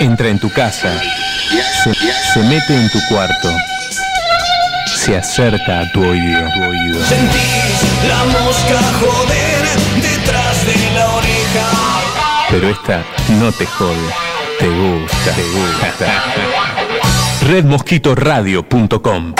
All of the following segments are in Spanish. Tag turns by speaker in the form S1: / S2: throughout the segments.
S1: Entra en tu casa, se, se mete en tu cuarto, se acerca a tu oído. Tu oído.
S2: Sentís la mosca joder detrás de la oreja.
S1: Pero esta no te jode, te gusta, te gusta. Redmosquitoradio.com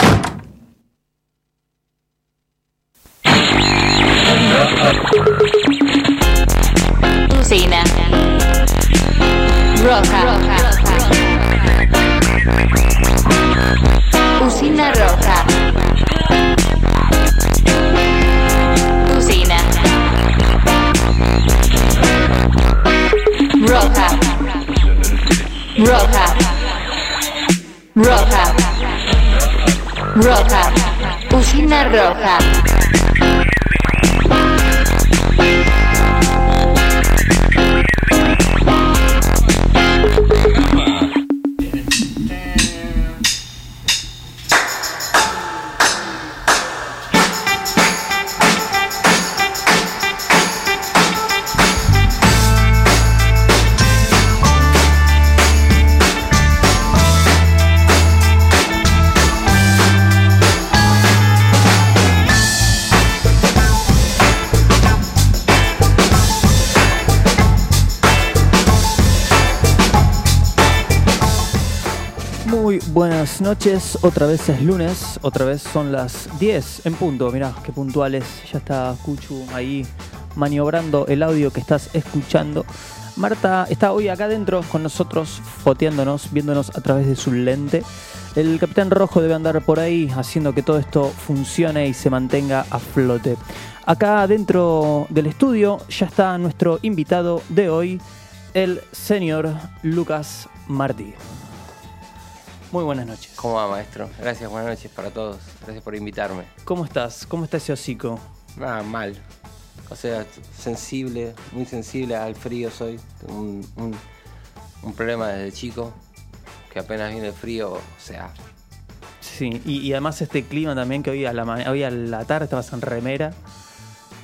S3: noches, otra vez es lunes, otra vez son las 10 en punto, mirá qué puntuales, ya está Cuchu ahí maniobrando el audio que estás escuchando. Marta está hoy acá adentro con nosotros, foteándonos, viéndonos a través de su lente. El Capitán Rojo debe andar por ahí haciendo que todo esto funcione y se mantenga a flote. Acá dentro del estudio ya está nuestro invitado de hoy, el señor Lucas Martí. Muy buenas noches.
S4: ¿Cómo va, maestro? Gracias, buenas noches para todos. Gracias por invitarme.
S3: ¿Cómo estás? ¿Cómo está ese hocico?
S4: Nada, mal. O sea, sensible, muy sensible al frío soy. Tengo un, un- un problema desde chico, que apenas viene el frío, o sea,
S3: Sí, y, y además este clima también que hoy a la, hoy a la tarde estabas en remera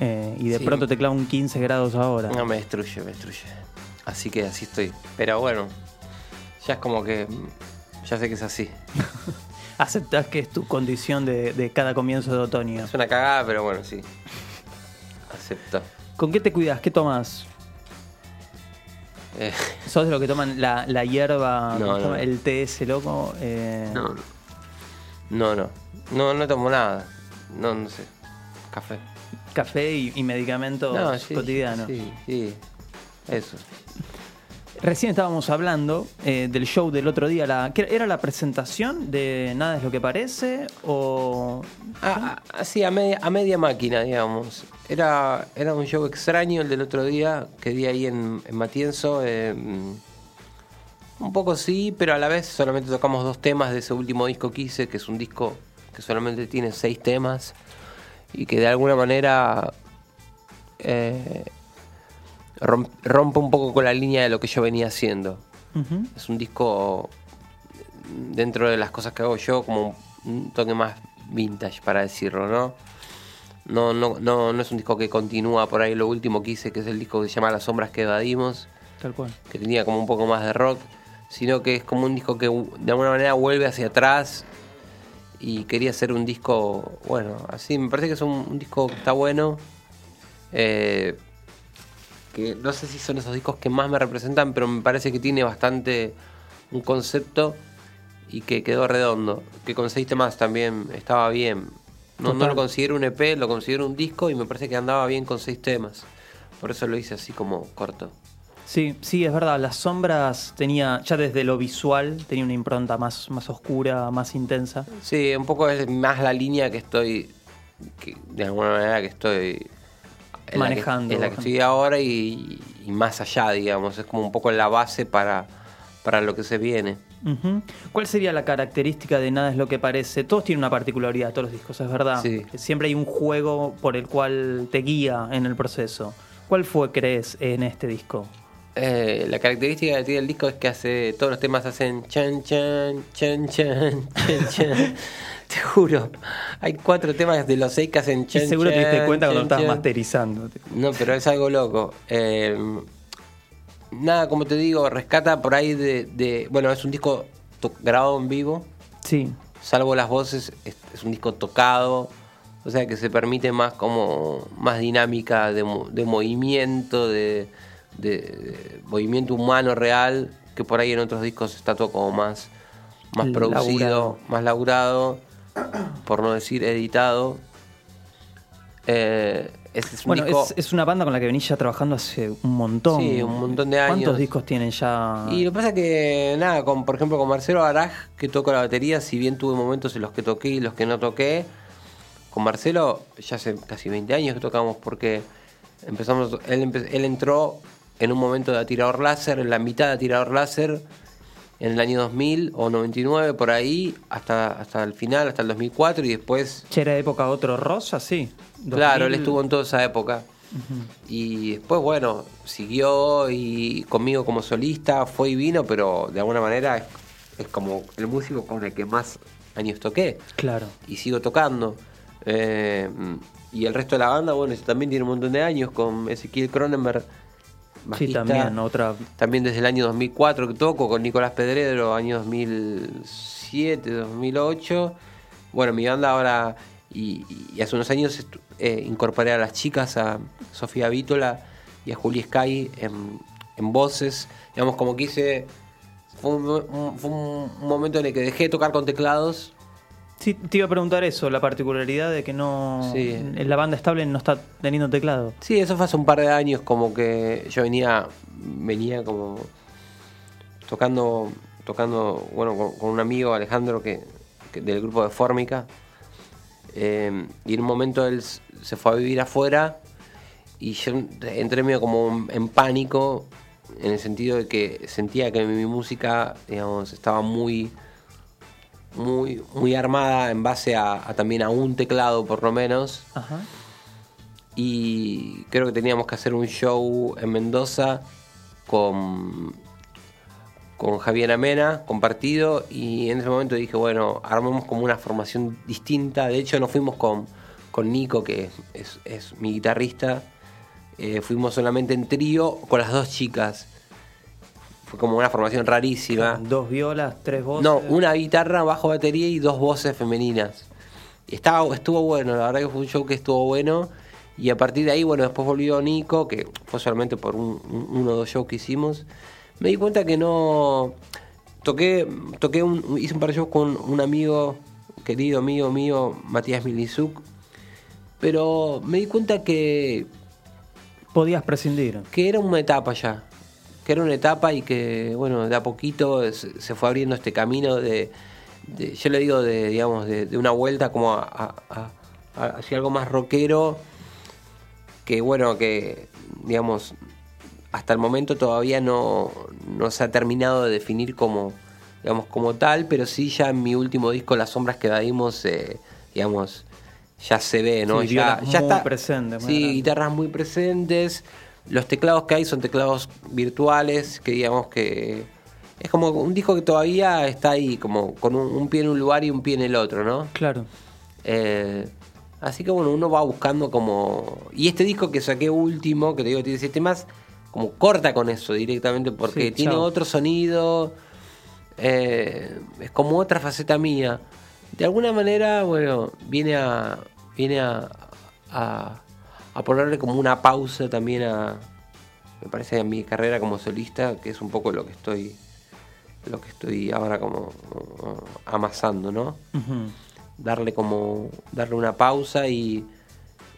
S3: eh, y de
S4: Sí.
S3: pronto te clava un 15 grados ahora.
S4: no me destruye, me destruye. Así que así estoy. Pero bueno, ya es como que ya sé que es así.
S3: Aceptás que es tu condición de, de cada comienzo de otoño.
S4: Es una cagada, pero bueno, sí. Acepto.
S3: ¿Con qué te cuidas? ¿Qué tomas?
S4: Eh,
S3: ¿Sos de lo que toman la, la hierba,
S4: No,
S3: el té ese loco? Eh,
S4: no, no. No, no. No, no tomo nada. No, no sé. Café.
S3: Café y, y medicamentos
S4: No, sí,
S3: cotidianos.
S4: Sí, sí. Eso.
S3: Recién estábamos hablando eh, del show del otro día. La, ¿qué ¿Era la presentación de Nada es lo que parece? ¿O.?
S4: Ah, ah, sí, a media, a media máquina, digamos. Era, era un show extraño el del otro día que di ahí en, en Matienzo. eh, un poco sí, pero a la vez solamente tocamos dos temas de ese último disco que hice, que es un disco que solamente tiene seis temas y que de alguna manera eh, rompe un poco con la línea de lo que yo venía haciendo. Es un disco dentro de las cosas que hago yo como un toque más vintage para decirlo, ¿no? No, no, no, no es un disco que continúa por ahí lo último que hice, que es el disco que se llama Las sombras que evadimos,
S3: Tal cual.
S4: que tenía como un poco más de rock, sino que es como un disco que de alguna manera vuelve hacia atrás y quería hacer un disco, bueno, así, me parece que es un, un disco que está bueno. eh, que no sé si son esos discos que más me representan, pero me parece que tiene bastante un concepto y que quedó redondo. Que con seis temas también estaba bien. No, no lo considero un EP, lo considero un disco y me parece que andaba bien con seis temas. Por eso lo hice así como corto.
S3: Sí, sí, es verdad. Las sombras tenía, ya desde lo visual, tenía una impronta más, más oscura, más intensa.
S4: Sí, un poco es más la línea que estoy, que de alguna manera que estoy en la que-
S3: Manejando,
S4: en la que, estoy ahora y, y más allá, digamos. Es como un poco la base para, para lo que se viene.
S3: ¿Cuál sería la característica de Nada es lo que parece? Todos tienen una particularidad, todos los discos, es verdad.
S4: Sí.
S3: Siempre hay un juego por el cual te guía en el proceso. ¿Cuál fue, crees, en este disco?
S4: Eh, la característica que tiene el disco es que hace todos los temas hacen chan chan chan chan chan chan. Te juro, hay cuatro temas de los seis que hacen
S3: Y
S4: chan
S3: seguro te diste cuenta cuando
S4: chan,
S3: estabas masterizando.
S4: No, pero es algo loco. Eh, nada, como te digo, rescata por ahí de. de- bueno, es un disco grabado en vivo,
S3: Sí,
S4: salvo las voces, es, es un disco tocado. O sea que se permite más como más dinámica de, mo- de movimiento, de, de- movimiento humano real, que por ahí en otros discos está todo como más, más
S3: Laburado.
S4: producido, más laburado, por no decir editado. Eh, este es un
S3: bueno,
S4: disco-
S3: es, es una banda con la que venís ya trabajando hace un montón.
S4: Sí, un montón de años.
S3: ¿Cuántos discos tienen ya?
S4: Y lo que pasa es que, nada, con, por ejemplo, con Marcelo Araj, que toco la batería, si bien tuve momentos en los que toqué y los que no toqué, con Marcelo ya hace casi 20 años que tocamos porque empezamos, él, empe- él entró en un momento de atirador láser, en la mitad de atirador láser, en el año 2000 o 99, por ahí, hasta, hasta el final, hasta el 2004, y después
S3: ¿Ya era época otro rosa? Sí.
S4: Claro,
S3: 2000.
S4: él estuvo en toda esa época. Y después, bueno, siguió y conmigo como solista, fue y vino, pero de alguna manera es, es como el músico con el que más años toqué.
S3: Claro.
S4: Y sigo tocando. Eh, y el resto de la banda, bueno, también tiene un montón de años, con Ezequiel Cronenberg.
S3: Sí, también, otra.
S4: También desde el año 2004 que toco con Nicolás Pedrero, año 2007, 2008. Bueno, mi banda ahora, y, y hace unos años eh, incorporé a las chicas, a Sofía Vítola y a Juli Sky en, en voces. Digamos, como que hice. Fue un, un- fue un momento en el que dejé de tocar con teclados.
S3: Sí, te iba a preguntar eso, la particularidad de que no.
S4: Sí.
S3: La banda estable no está teniendo teclado.
S4: Sí, eso fue hace un par de años, como que yo venía, venía como tocando, tocando, bueno, con, con un amigo Alejandro que, que del grupo de Fórmica. Eh, y en un momento él se fue a vivir afuera y yo entré medio como en pánico en el sentido de que sentía que mi música, digamos, estaba muy muy muy armada en base a- a también a un teclado por lo menos.
S3: Ajá.
S4: y creo que teníamos que hacer un show en Mendoza con, con Javier Amena, compartido, y en ese momento dije, bueno, armamos como una formación distinta, de hecho nos fuimos con, con Nico, que es, es mi guitarrista, Eh, fuimos solamente en trío con las dos chicas, fue como una formación rarísima.
S3: Dos violas, tres voces.
S4: No, una guitarra, bajo batería y dos voces femeninas. Estaba, estuvo bueno, la verdad que fue un show que estuvo bueno. Y a partir de ahí, bueno, después volvió Nico, que fue solamente por un, un- uno o dos shows que hicimos. Me di cuenta que no. Toqué, toqué un, hice un par de shows con un amigo, querido amigo mío, Matías Milizuk. Pero me di cuenta que
S3: Podías prescindir.
S4: que era una etapa ya. Que era una etapa y que, bueno, de a poquito se, fue abriendo este camino de, de- yo le digo, de, digamos, de, de una vuelta como a, a- a- a- hacia algo más rockero. Que, bueno, que, digamos, hasta el momento todavía no, no se ha terminado de definir como, digamos, como tal, pero sí ya en mi último disco, Las Sombras que Dadimos, eh, digamos, ya se ve, ¿no?
S3: Sí,
S4: ya, ya
S3: muy
S4: está.
S3: presentes, muy
S4: Sí, guitarras muy presentes. Los teclados que hay son teclados virtuales, que digamos que es como un disco que todavía está ahí, como con un, un pie en un lugar y un pie en el otro, ¿no?
S3: Claro.
S4: Eh, así que bueno, uno va buscando como... Y este disco que saqué último, que te digo, tiene 7 temas, como corta con eso directamente, porque
S3: Sí,
S4: tiene
S3: chao.
S4: otro sonido, eh, es como otra faceta mía. De alguna manera, bueno, viene a... Viene a, a, a ponerle como una pausa también a... Me parece a mi carrera como solista, que es un poco lo que estoy... Lo que estoy ahora como amasando, ¿no? Darle como darle una pausa y,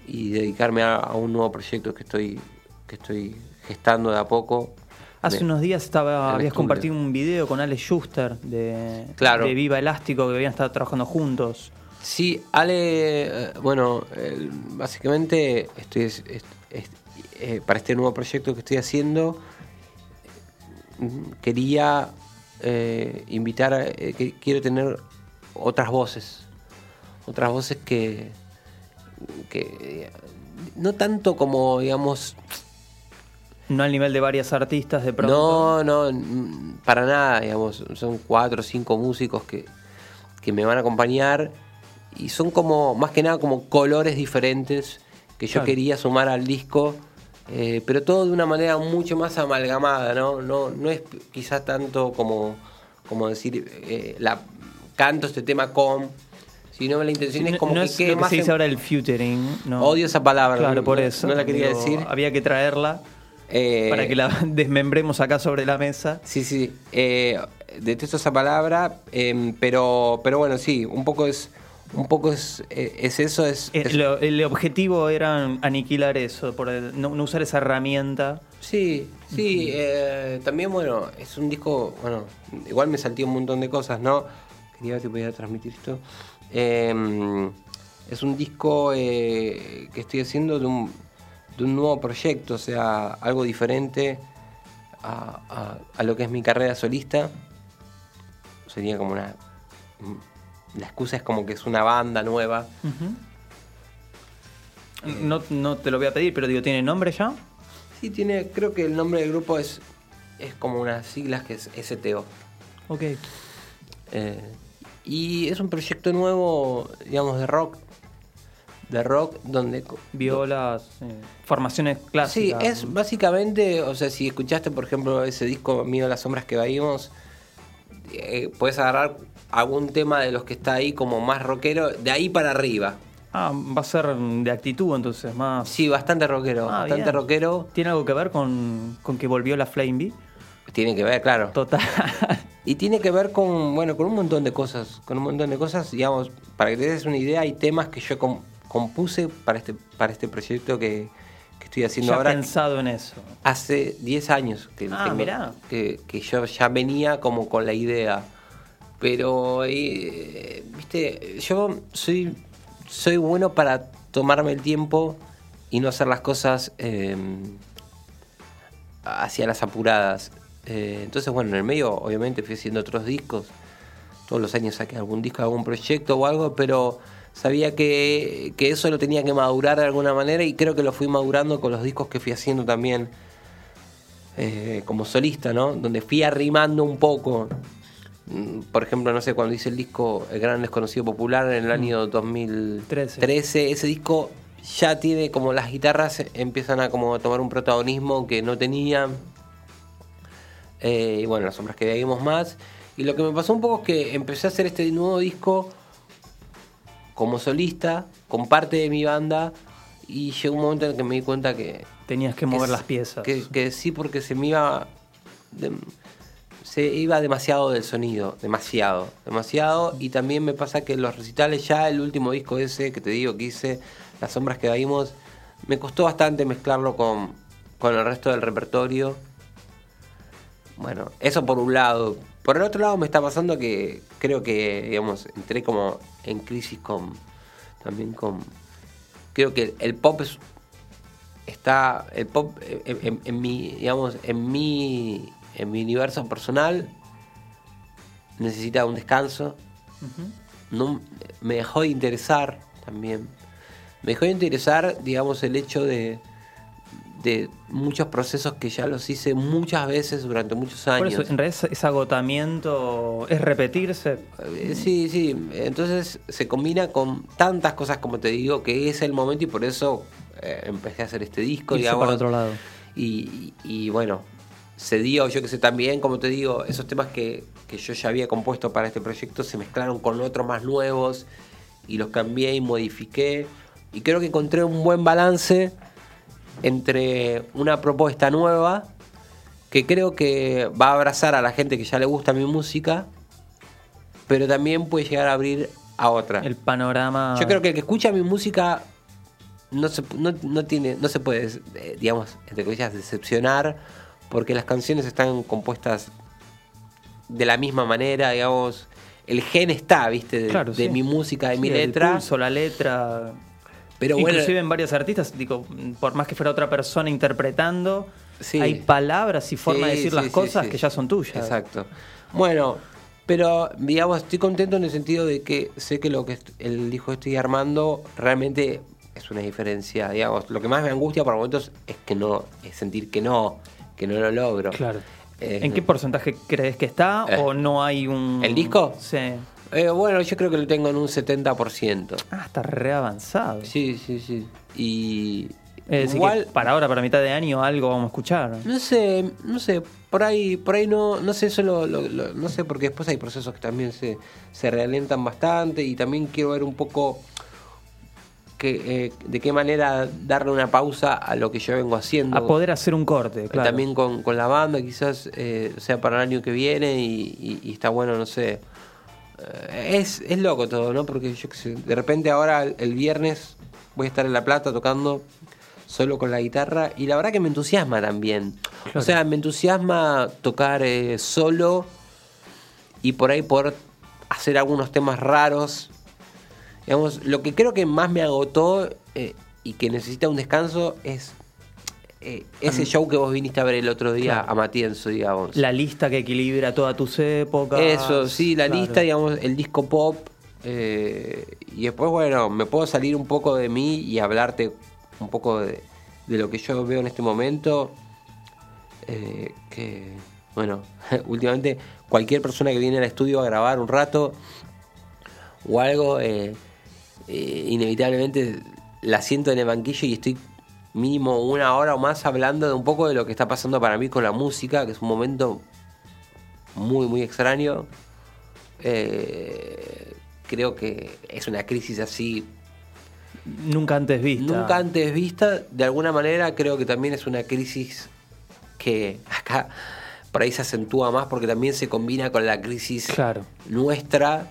S4: y dedicarme a, a un nuevo proyecto que estoy que estoy gestando de a poco
S3: Hace
S4: Me-
S3: unos días estaba, habías compartido un video con Alex Schuster de,
S4: Claro.
S3: de Viva Elástico que habían estado trabajando juntos.
S4: Sí Ale eh, bueno básicamente estoy es- es- es- eh, para este nuevo proyecto que estoy haciendo mm, quería eh, invitar a- eh, que quiero tener otras voces otras voces que que no tanto como digamos
S3: No al nivel de varias artistas de pronto.
S4: No, no, para nada, digamos, son cuatro o cinco músicos que, que me van a acompañar y son como, más que nada, como colores diferentes que yo
S3: Claro.
S4: quería sumar al disco eh, pero todo de una manera mucho más amalgamada, ¿no? No, no es quizás tanto como, como decir, eh, la, canto este tema con, sino la intención es como
S3: no
S4: que
S3: es
S4: quede
S3: lo que
S4: más
S3: se dice
S4: en-
S3: ahora el futuring. ¿no?
S4: Odio esa palabra.
S3: Claro,
S4: no-
S3: por eso.
S4: No la quería decir.
S3: Había que traerla
S4: Eh,
S3: para que la desmembremos acá sobre la mesa.
S4: Sí, sí. Eh, detesto esa palabra, em, pero, pero bueno, sí, un poco es, un poco es, eh, es eso, es,
S3: Eh,
S4: es-
S3: el objetivo era aniquilar eso, por el- no, no usar esa herramienta.
S4: sí, sí. eh, también bueno, es un disco, bueno, igual me salté un montón de cosas, ¿no? Quería ver si podía transmitir esto. Em, es un disco eh, que estoy haciendo de un, de un nuevo proyecto, o sea, algo diferente a, a- a lo que es mi carrera solista. Sería como una... La excusa es como que es una banda nueva.
S3: No, no te lo voy a pedir, pero digo, ¿tiene nombre ya?
S4: Sí, tiene, creo que el nombre del grupo es, es como unas siglas que es STO.
S3: Ok.
S4: Eh, y es un proyecto nuevo, digamos, de rock. De rock donde...
S3: Violas, eh, formaciones
S4: Sí,
S3: clásicas.
S4: es básicamente, o sea, si escuchaste, por ejemplo, ese disco mío, Las Sombras que Vaímos, eh, puedes agarrar algún tema de los que está ahí como más rockero, de ahí para arriba.
S3: Ah, va a ser de actitud entonces, más.
S4: Sí, bastante rockero,
S3: Ah,
S4: bastante
S3: bien.
S4: rockero.
S3: ¿Tiene algo que ver con, con que volvió la Flame Bee?
S4: Tiene que ver, claro.
S3: Total.
S4: Y tiene que ver con, bueno, con un montón de cosas, con un montón de cosas, digamos, para que te des una idea, hay temas que yo com- compuse para este, para este proyecto que, que estoy haciendo
S3: ya
S4: ahora.
S3: pensado en eso.
S4: Hace 10 años que,
S3: Ah,
S4: tengo-
S3: mirá.
S4: que, que yo ya venía como con la idea. Pero, eh, viste, yo soy, soy bueno para tomarme el tiempo y no hacer las cosas eh, hacia las apuradas. Eh, entonces, bueno, en el medio obviamente fui haciendo otros discos. Todos los años saqué algún disco, algún proyecto o algo, pero sabía que, que eso lo tenía que madurar de alguna manera y creo que lo fui madurando con los discos que fui haciendo también eh, como solista, ¿no? Donde fui arrimando un poco. Mm, Por ejemplo, no sé, cuando hice el disco El Gran Desconocido Popular en el año 2013,
S3: Trece.
S4: ese disco ya tiene como las guitarras empiezan a como tomar un protagonismo que no tenían. Eh, y bueno, las sombras que veíamos más. Y lo que me pasó un poco es que empecé a hacer este nuevo disco como solista, con parte de mi banda. Y llegó un momento en el que me di cuenta que,
S3: Tenías que mover
S4: que
S3: las piezas.
S4: Que, que sí, porque se me iba. de- se iba demasiado del sonido, demasiado, demasiado. Y también me pasa que los recitales, ya el último disco ese que te digo que hice, Las Sombras que Vimos, me costó bastante mezclarlo con, con el resto del repertorio. Bueno, eso por un lado. Por el otro lado me está pasando que creo que, digamos, entré como en crisis con. También con. Creo que el pop es, está. El pop en, en- en mi. digamos, en mi. En mi universo personal. Necesita un descanso. No, me dejó de interesar también. Me dejó de interesar, digamos, el hecho de. de muchos procesos que ya los hice muchas veces durante muchos
S3: Por
S4: años.
S3: eso, en realidad, ese agotamiento es repetirse.
S4: Eh, Sí, sí. Entonces se combina con tantas cosas, como te digo, que es el momento y por eso eh, empecé a hacer este disco,
S3: Irse
S4: digamos.
S3: para otro lado.
S4: Y, y bueno, se dio, yo que sé, también, como te digo, esos temas que, que yo ya había compuesto para este proyecto se mezclaron con otros más nuevos y los cambié y modifiqué. Y creo que encontré un buen balance entre una propuesta nueva que creo que va a abrazar a la gente que ya le gusta mi música, pero también puede llegar a abrir a otra.
S3: El panorama.
S4: Yo creo que el que escucha mi música no se, no, no tiene, no se puede, eh, digamos, entre comillas, decepcionar, porque las canciones están compuestas de la misma manera, digamos, el gen está, viste, de,
S3: Claro,
S4: de
S3: sí.
S4: mi música, de
S3: Sí,
S4: mi
S3: el
S4: letra.
S3: pulso, la letra.
S4: Pero bueno,
S3: Inclusive en varios artistas, digo, por más que fuera otra persona interpretando,
S4: Sí.
S3: hay palabras y formas de decir las cosas que ya son tuyas.
S4: Exacto. Bueno, pero digamos, estoy contento en el sentido de que sé que lo que el hijo estoy armando realmente es una diferencia. Digamos, lo que más me angustia por momentos es que no, es sentir que no, que no lo logro.
S3: Claro.
S4: Eh,
S3: ¿En qué porcentaje crees que está
S4: Eh.
S3: o no hay un...
S4: ¿El disco?
S3: Sí.
S4: Eh, bueno, yo creo que lo tengo en un 70%.
S3: Ah, está re avanzado.
S4: Sí, sí, sí. Y
S3: Es
S4: Igual-
S3: que para ahora, para mitad de año, algo vamos a escuchar.
S4: No sé, no sé, por ahí, por ahí no, no sé, eso lo- lo- lo- no sé, porque después hay procesos que también se, se realientan bastante y también quiero ver un poco que, eh, de qué manera darle una pausa a lo que yo vengo haciendo.
S3: A poder hacer un corte, claro.
S4: También con, con la banda, quizás eh, sea para el año que viene y, y- y está bueno, no sé. Eh, es, es loco todo, ¿no? Porque yo qué sé, de repente ahora el, el viernes voy a estar en La Plata tocando solo con la guitarra y la verdad que me entusiasma también. O sea, me entusiasma tocar eh, solo y por ahí poder hacer algunos temas raros. Digamos, lo que creo que más me agotó eh, y que necesita un descanso es eh, ese show que vos viniste a ver el otro día
S3: Claro.
S4: a Matienzo, digamos.
S3: La lista que equilibra todas tus épocas.
S4: Eso, sí, la
S3: Claro.
S4: lista, digamos, el disco pop. eh, y después, bueno, me puedo salir un poco de mí y hablarte un poco de, de lo que yo veo en este momento. eh, que, bueno, últimamente cualquier persona que viene al estudio a grabar un rato o algo, eh, inevitablemente la siento en el banquillo y estoy mínimo una hora o más hablando de un poco de lo que está pasando para mí con la música, que es un momento muy, muy extraño. Eh, creo que es una crisis así
S3: Nunca antes vista.
S4: nunca antes vista. De alguna manera creo que también es una crisis que acá por ahí se acentúa más porque también se combina con la crisis
S3: Claro.
S4: nuestra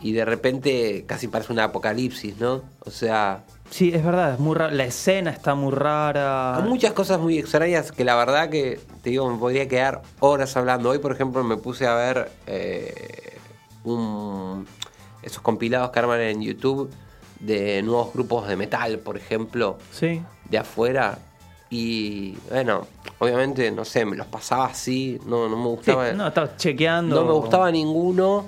S4: y de repente casi parece un apocalipsis, ¿no? O sea,
S3: Sí, es verdad, es muy rara. La escena está muy rara.
S4: Hay muchas cosas muy extrañas que la verdad que, te digo, me podría quedar horas hablando. Hoy, por ejemplo, me puse a ver eh, un- esos compilados que arman en YouTube de nuevos grupos de metal, por ejemplo,
S3: Sí.
S4: de afuera. Y bueno, obviamente, no sé, me los pasaba así, no, no me
S3: Sí,
S4: gustaba.
S3: no, estabas chequeando.
S4: No me gustaba ninguno.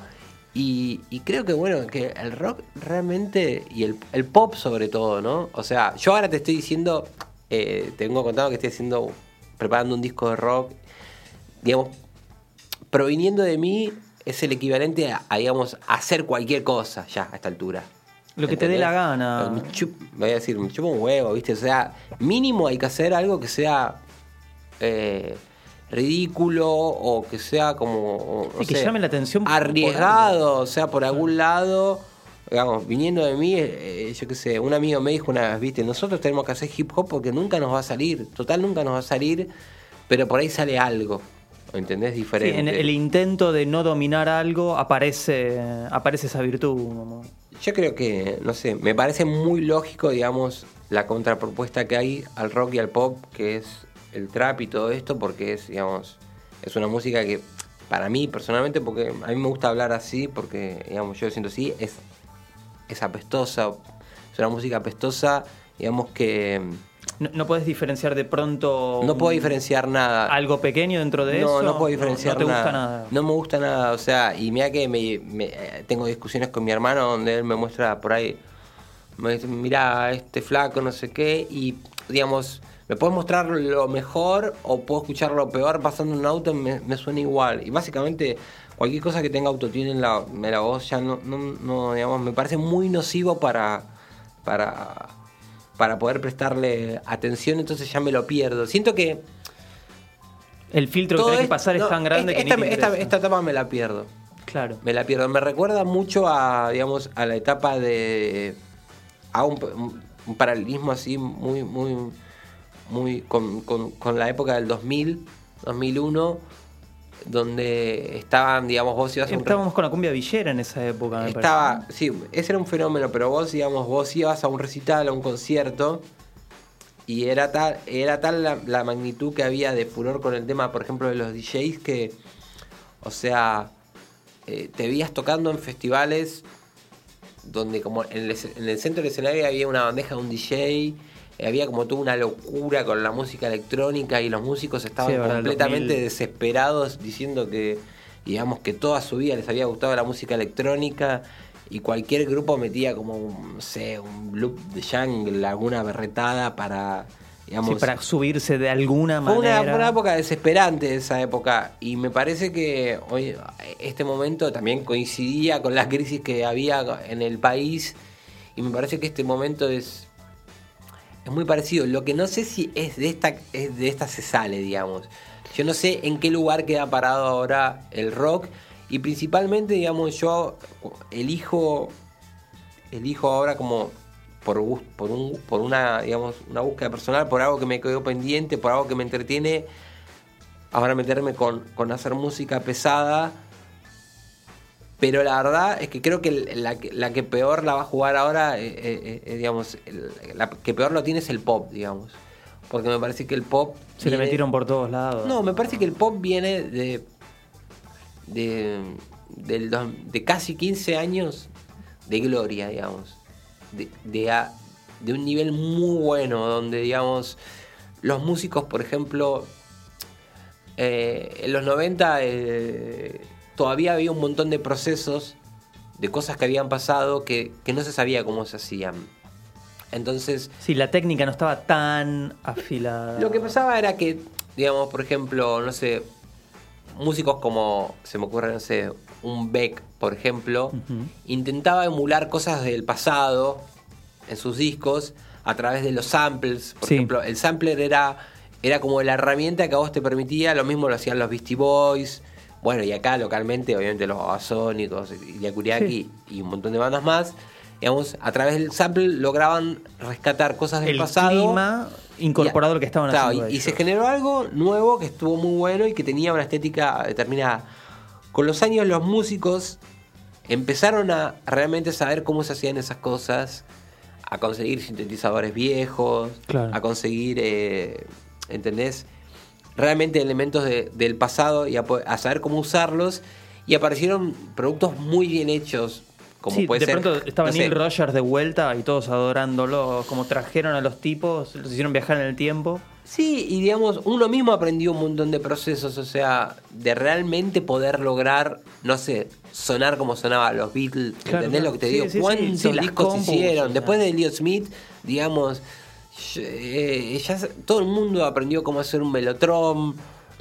S4: Y, y creo que bueno, que el rock realmente, y el, el pop sobre todo, ¿no? O sea, yo ahora te estoy diciendo, eh, te vengo contando que estoy haciendo, preparando un disco de rock, digamos, proviniendo de mí es el equivalente a, a, digamos, hacer cualquier cosa ya a esta altura.
S3: Lo que te dé la gana.
S4: Me chup- voy a decir, me chupa un huevo, ¿viste? O sea, mínimo hay que hacer algo que sea eh, ridículo o que sea como.
S3: Sí, que
S4: sé,
S3: llame la atención por-
S4: Arriesgado, o sea, por algún lado. Digamos, viniendo de mí, eh, yo qué sé, un amigo me dijo una vez, viste, nosotros tenemos que hacer hip hop porque nunca nos va a salir, total nunca nos va a salir, pero por ahí sale algo, ¿entendés?
S3: Sí,
S4: Diferente.
S3: en el intento de no dominar algo aparece, aparece esa virtud.
S4: Yo creo que, no sé, me parece muy lógico, digamos, la contrapropuesta que hay al rock y al pop, que es el trap y todo esto, porque es, digamos, es una música que, para mí personalmente, porque a mí me gusta hablar así, porque, digamos, yo lo siento así, es, es apestosa, es una música apestosa, digamos que
S3: No, no puedes diferenciar de pronto.
S4: no puedo diferenciar nada.
S3: Algo pequeño dentro de
S4: no,
S3: eso.
S4: No, puedo diferenciar
S3: No, te
S4: nada.
S3: gusta nada.
S4: No me gusta nada. O sea, y mira que me, me- eh, tengo discusiones con mi hermano donde él me muestra por ahí. Me dice, mira, este flaco, no sé qué. Y, digamos, me puedes mostrar lo mejor o puedo escuchar lo peor pasando un auto, me, me suena igual. Y básicamente, cualquier cosa que tenga autotune en la, en la voz ya no, no, no, digamos, me parece muy nocivo para. para para poder prestarle atención, entonces ya me lo pierdo. Siento que
S3: El filtro que tenés que pasar es tan grande que
S4: esta,
S3: ni te
S4: esta, etapa me la pierdo.
S3: Claro.
S4: Me la pierdo. Me recuerda mucho a, digamos, a la etapa de. a un paralelismo así muy, muy. Muy. con, con- con la época del 2000, 2001, donde estaban, digamos, vos ibas un.
S3: Estábamos con la cumbia villera en esa época, me
S4: Estaba, sí, ese era un fenómeno, pero vos, digamos, vos ibas a un recital, a un concierto, y era tal, era tal la, la magnitud que había de furor con el tema, por ejemplo, de los DJs, que, o sea, eh, te veías tocando en festivales donde como en el, en el centro del escenario había una bandeja de un DJ, había como toda una locura con la música electrónica y los músicos estaban
S3: Sí, verdad, el
S4: completamente
S3: 2000.
S4: desesperados diciendo que digamos que toda su vida les había gustado la música electrónica y cualquier grupo metía como un, no sé, un loop de jungle, alguna berretada para digamos
S3: Sí, para subirse de alguna
S4: fue
S3: manera.
S4: fue una época desesperante esa época y me parece que hoy este momento también coincidía con la crisis que había en el país y me parece que este momento es es muy parecido. Lo que no sé si es de esta, es de esta se sale, digamos. Yo no sé en qué lugar queda parado ahora el rock. Y principalmente, digamos, yo elijo. Elijo ahora como por, por, un, por una, digamos, una búsqueda personal, por algo que me quedó pendiente, por algo que me entretiene. Ahora meterme con, con hacer música pesada. Pero la verdad es que creo que la, que- la que peor la va a jugar ahora, eh, eh, eh, digamos, la que peor lo tiene es el pop, digamos. Porque me parece que el pop...
S3: Se le metieron por todos lados.
S4: No, me parece que el pop viene de... de, del de casi 15 años de gloria, digamos. De, de, a- de un nivel muy bueno, donde, digamos, los músicos, por ejemplo, eh, en los 90 eh, todavía había un montón de procesos, de cosas que habían pasado que, que no se sabía cómo se hacían. Entonces,
S3: Sí, la técnica no estaba tan afilada.
S4: lo que pasaba era que, digamos, por ejemplo, no sé, músicos como, se me ocurre, no sé, un Beck, por ejemplo, intentaba emular cosas del pasado en sus discos a través de los samples. Por
S3: Sí.
S4: ejemplo, el sampler era, era como la herramienta que a vos te permitía, lo mismo lo hacían los Beastie Boys. Bueno, y acá localmente, obviamente, los Babasónicos, Yakuriaki y un montón de bandas más. Digamos, a través del sample lograban rescatar cosas del
S3: el
S4: pasado.
S3: clima incorporado lo que estaban
S4: Claro,
S3: haciendo
S4: y, se generó algo nuevo que estuvo muy bueno y que tenía una estética determinada. Con los años los músicos empezaron a realmente saber cómo se hacían esas cosas, a conseguir sintetizadores viejos,
S3: Claro.
S4: a conseguir, eh, ¿entendés? Realmente elementos de- del pasado y a, a saber cómo usarlos. Y aparecieron productos muy bien hechos, como
S3: sí,
S4: puede
S3: de
S4: ser...
S3: pronto estaba
S4: no sé,
S3: Neil Rogers de vuelta y todos adorándolo, como trajeron a los tipos, los hicieron viajar en el tiempo.
S4: Sí, y digamos, uno mismo aprendió un montón de procesos, o sea, de realmente poder lograr, no sé, sonar como sonaban los Beatles,
S3: Claro,
S4: ¿entendés
S3: claro.
S4: lo que te
S3: Sí,
S4: digo?
S3: sí.
S4: ¿Cuántos
S3: Sí,
S4: discos hicieron? Después de Elliot Smith, digamos, ya todo el mundo aprendió cómo hacer un melotron,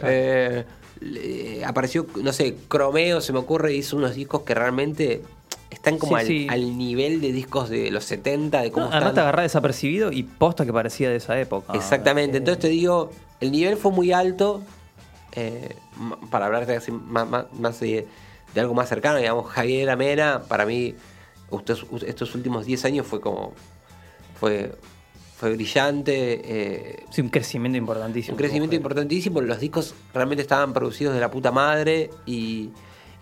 S4: eh, apareció, no sé, Cromeo, se me ocurre, hizo unos discos que realmente están como
S3: Sí,
S4: al,
S3: sí.
S4: al nivel de discos de los 70, de cómo
S3: No,
S4: están.
S3: te agarrás desapercibido y posta que parecía de esa época.
S4: Exactamente,
S3: Eh,
S4: entonces te digo, el nivel fue muy alto, eh, para hablarte así más, más- más de, de algo más cercano, digamos, Javier Amena, para mí, estos, estos últimos 10 años fue como, fue, fue brillante, eh,
S3: Sí, un crecimiento importantísimo.
S4: un crecimiento importantísimo, los discos realmente estaban producidos de la puta madre y,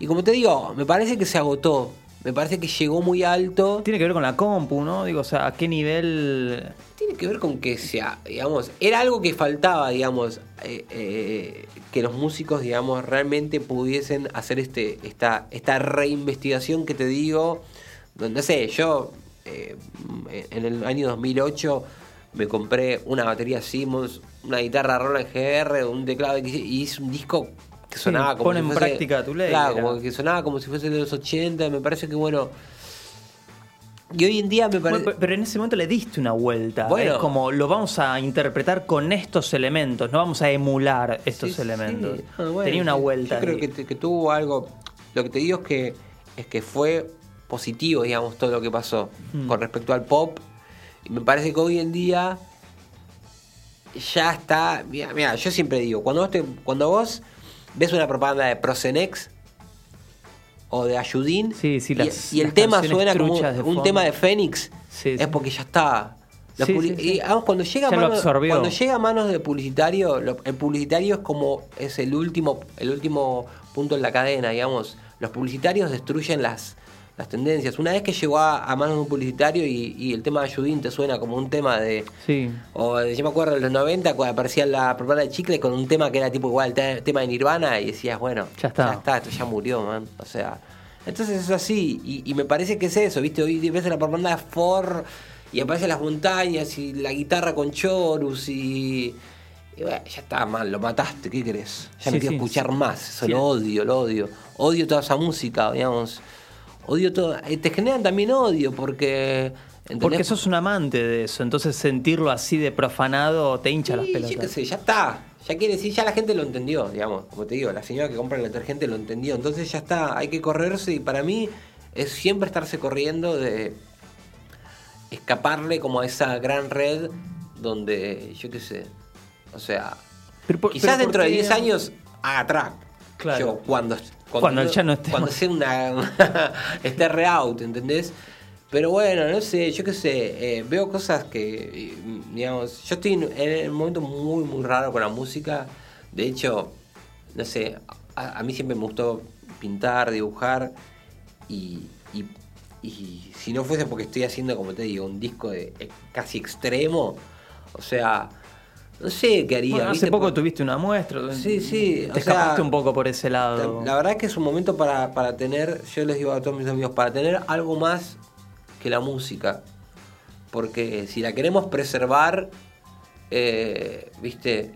S4: y como te digo, me parece que se agotó, me parece que llegó muy alto.
S3: Tiene que ver con la compu, ¿no? Digo, o sea, a qué nivel...
S4: Tiene que ver con que sea, digamos, era algo que faltaba, digamos, eh, eh, que los músicos, digamos, realmente pudiesen hacer este, esta, esta reinvestigación que te digo. No sé, yo eh, en el año 2008 me compré una batería Simmons, una guitarra Roland GR, un teclado y hice un disco que
S3: Sí,
S4: sonaba como
S3: pone
S4: si
S3: en
S4: fuese-
S3: práctica tu ley,
S4: Claro, como que sonaba como si fuese de los 80, me parece que bueno. Y hoy en día me parece.
S3: Bueno, pero en ese momento le diste una vuelta.
S4: Bueno.
S3: Es como lo vamos a interpretar con estos elementos, no vamos a emular estos
S4: Sí, sí.
S3: elementos.
S4: Ah, bueno,
S3: Tenía una
S4: sí.
S3: vuelta.
S4: Yo creo que, te- que tuvo algo. Lo que te digo es que es que fue positivo, digamos, todo lo que pasó
S3: Mm.
S4: con respecto al pop. Y me parece que hoy en día ya está. Mira, mira, yo siempre digo, cuando vos, te- cuando vos ves una propaganda de Procenex o de Ayudín
S3: Sí, sí,
S4: y-
S3: las-
S4: y, el tema suena como un tema de Fénix,
S3: Sí,
S4: es porque ya está. Y, vamos, cuando llega a
S3: Ya
S4: manos, cuando llega a manos de publicitario, lo- el publicitario es como es el último, el último punto en la cadena, digamos. Los publicitarios destruyen las, las tendencias. Una vez que llegó a, a manos de un publicitario y, y el tema de Ayudín te suena como un tema de.
S3: Sí.
S4: O de- yo me acuerdo en los 90 cuando aparecía la propaganda de chicle con un tema que era tipo igual, te- tema de Nirvana, y decías, bueno,
S3: Ya está.
S4: ya está, esto ya murió, man. O sea, entonces es así. Y, y me parece que es eso, ¿viste? Hoy ves la propaganda de Ford y aparecen las montañas y la guitarra con chorus y. y bueno, ya está, man, lo mataste, ¿qué querés? Ya
S3: Sí,
S4: no quiero
S3: sí,
S4: escuchar
S3: sí.
S4: más, eso lo odio, lo odio. Odio toda esa música, digamos. Odio todo. eh, Te generan también odio porque. ¿entendés?
S3: Porque sos un amante de eso, entonces sentirlo así de profanado te hincha las pelotas.
S4: Yo qué sé, ya está. Ya quiere decir, ya la gente lo entendió, digamos. Como te digo, la señora que compra el detergente lo entendió. Entonces ya está, hay que correrse y para mí es siempre estarse corriendo de escaparle como a esa gran red donde, yo qué sé, o sea,
S3: Pero
S4: quizás
S3: pero
S4: dentro de
S3: porque,
S4: 10 años haga trap.
S3: Claro.
S4: Yo, cuando,
S3: Cuando ya no esté
S4: Cuando sea una. esté re out, ¿entendés? Pero bueno, no sé, yo qué sé, eh, veo cosas que, digamos, yo estoy en, en un momento muy, muy raro con la música. De hecho, no sé, a, a mí siempre me gustó pintar, dibujar y, y, y si no fuese porque estoy haciendo, como te digo, un disco de, eh, casi extremo, o sea, no sé qué haría.
S3: Bueno, hace
S4: ¿viste?
S3: poco tuviste una muestra.
S4: Sí, sí,
S3: Te
S4: sea,
S3: escapaste un poco por ese lado.
S4: La, verdad es que es un momento para, para tener, yo les digo a todos mis amigos, para tener algo más que la música. Porque si la queremos preservar, eh, viste,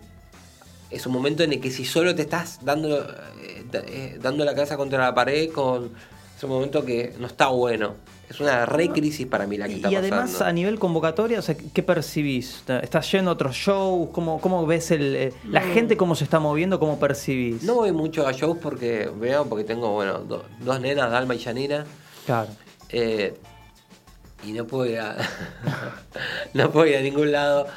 S4: es un momento en el que si solo te estás dando, eh, eh, dando la cabeza contra la pared, con, es un momento que no está bueno. Es una re crisis para mí la que está
S3: y además a nivel convocatoria, o sea, ¿qué percibís? ¿Estás yendo a otros shows? ¿Cómo, cómo ves el, eh, la gente cómo se está moviendo? ¿Cómo percibís?
S4: No voy mucho a shows porque, veo, porque tengo, bueno, do- dos nenas, Dalma y Janina.
S3: Claro.
S4: Eh, y no puedo ir a. no puedo ir a ningún lado.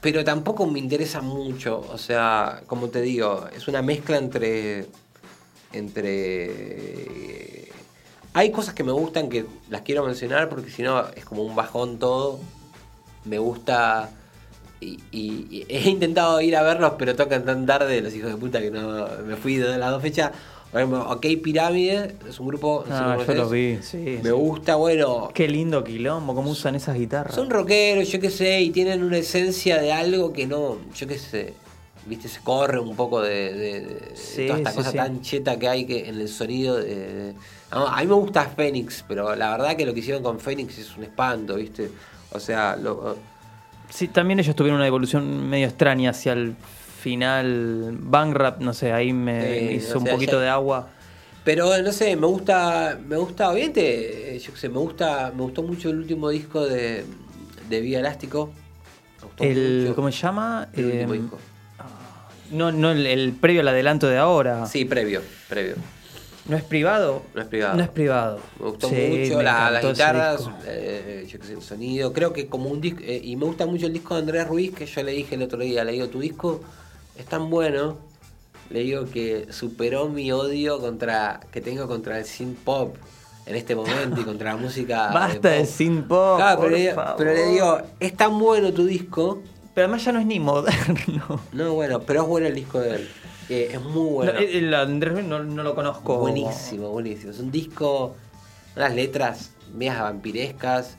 S4: Pero tampoco me interesa mucho. O sea, como te digo, es una mezcla entre. Entre. Hay cosas que me gustan que las quiero mencionar porque si no es como un bajón todo. Me gusta. Y, y- y he intentado ir a verlos, pero tocan tan tarde los hijos de puta que no. Me fui de las dos fechas. Por ejemplo, OK Pirámide es un grupo. no sé
S3: Ah,
S4: si
S3: yo los vi, sí.
S4: Me
S3: sí.
S4: gusta, bueno.
S3: Qué lindo quilombo, cómo usan esas guitarras.
S4: Son rockeros, yo qué sé, y tienen una esencia de algo que no, yo qué sé, viste, se corre un poco de, de- de
S3: Sí,
S4: toda esta
S3: sí,
S4: cosa
S3: sí.
S4: tan cheta que hay que en el sonido. de- a mí me gusta Fénix, pero la verdad que lo que hicieron con Fénix es un espanto, viste. O sea, lo,
S3: Sí, también ellos tuvieron una evolución medio extraña hacia el final. Bangrap, no sé, ahí me hizo un
S4: sea,
S3: poquito
S4: ya-
S3: de agua.
S4: Pero no sé, me gusta, me gusta, obviamente, eh, yo sé, me gusta, me gustó mucho el último disco de, de Vía Elástico. Me gustó
S3: El,
S4: mucho.
S3: ¿Cómo se llama?
S4: El último
S3: Eh,
S4: disco.
S3: no, no el, el previo al adelanto de ahora.
S4: Sí, previo, previo.
S3: ¿No es privado?
S4: No es privado.
S3: No es privado.
S4: Me gustó
S3: Sí,
S4: mucho
S3: me
S4: la- las guitarras, eh, yo qué sé, el sonido. Creo que como un disco. eh, y me gusta mucho el disco de Andrés Ruiz, que yo le dije el otro día. Le digo, tu disco es tan bueno. Le digo que superó mi odio contra que tengo contra el synth pop en este momento y contra la música.
S3: Basta de
S4: pop.
S3: synth pop,
S4: Claro, pero,
S3: por
S4: le,
S3: favor.
S4: pero le digo, es tan bueno tu disco.
S3: Pero además ya no es ni moderno.
S4: No, bueno, pero es bueno el disco de él. Eh, es muy bueno.
S3: No, el Andrés no, no lo conozco.
S4: Buenísimo, buenísimo. Es un disco, unas letras medias vampirescas.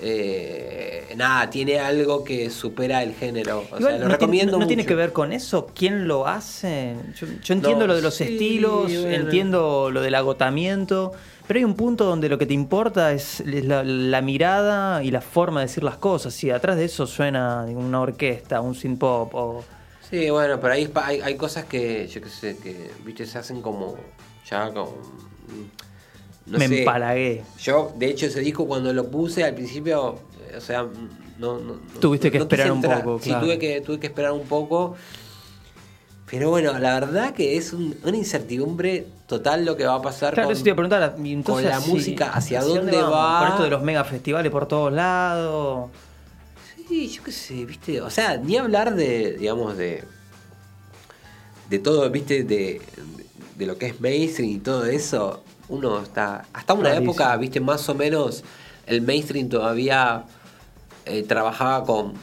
S4: eh, nada, tiene algo que supera el género. O
S3: Igual,
S4: sea, lo
S3: no tiene-
S4: recomiendo
S3: no, no
S4: mucho.
S3: tiene que ver con eso. ¿Quién lo hace? Yo, yo entiendo
S4: No,
S3: lo de los
S4: sí,
S3: estilos,
S4: bueno.
S3: entiendo lo del agotamiento, pero hay un punto donde lo que te importa es la, la mirada y la forma de decir las cosas. Si atrás de eso suena una orquesta, un synth pop o...
S4: Sí, bueno, pero ahí hay, hay cosas que, yo qué sé, que, viste, se hacen como, ya como... mm, no
S3: me
S4: sé.
S3: empalagué.
S4: Yo, de hecho, ese disco cuando lo puse al principio, o sea, no... no- no-
S3: Tuviste que esperar un poco,
S4: Sí,
S3: claro.
S4: tuve que, tuve que esperar un poco. Pero bueno, la verdad que es un- una incertidumbre total lo que va a pasar
S3: Claro,
S4: con,
S3: eso te iba a preguntar. entonces,
S4: con la música, hacia, dónde, va.
S3: Con esto de los mega festivales por todos lados.
S4: Sí, yo qué sé, viste, o sea, ni hablar de, digamos, de de todo, viste, de, de lo que es mainstream y todo eso, uno está, hasta una época, viste, más o menos el mainstream todavía eh, trabajaba con,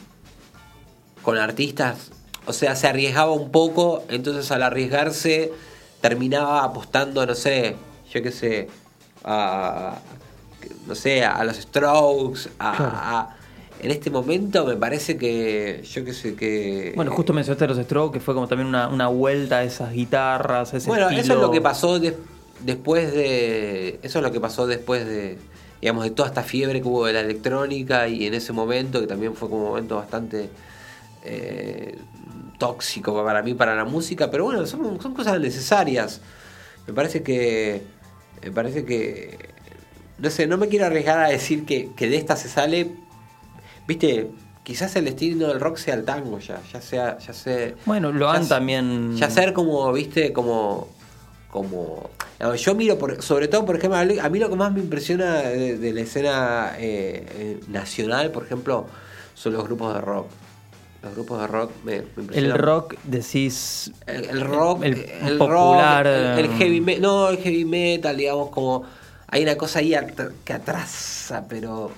S4: con artistas, o sea, se arriesgaba un poco, entonces al arriesgarse terminaba apostando, no sé, yo qué sé, a, no sé, a los Strokes, a,
S3: Claro.
S4: a- en este momento me parece que, yo qué sé, que...
S3: Bueno, justo mencionaste los Strokes, que fue como también una, una vuelta a esas guitarras, a ese
S4: Bueno, eso es lo que pasó de- después de. Eso es lo que pasó después de. Digamos, de toda esta fiebre que hubo de la electrónica y en ese momento, que también fue como un momento bastante eh, tóxico para mí, para la música, pero bueno, son, son cosas necesarias. Me parece que. Me parece que. No sé, no me quiero arriesgar a decir que, que de esta se sale. Viste, quizás el destino del rock sea el tango ya, ya sea, ya sea.
S3: Bueno, lo han también.
S4: ya ser como, viste, como. como yo miro, por, sobre todo, por ejemplo, a mí lo que más me impresiona de, de la escena eh, eh, nacional, por ejemplo, son los grupos de rock. Los grupos de rock me, me
S3: El
S4: impresionan.
S3: rock, decís.
S4: El, el rock,
S3: el,
S4: el,
S3: popular.
S4: rock, el,
S3: eh,
S4: heavy metal, no, el heavy metal, digamos, como hay una cosa ahí at- que atrasa, pero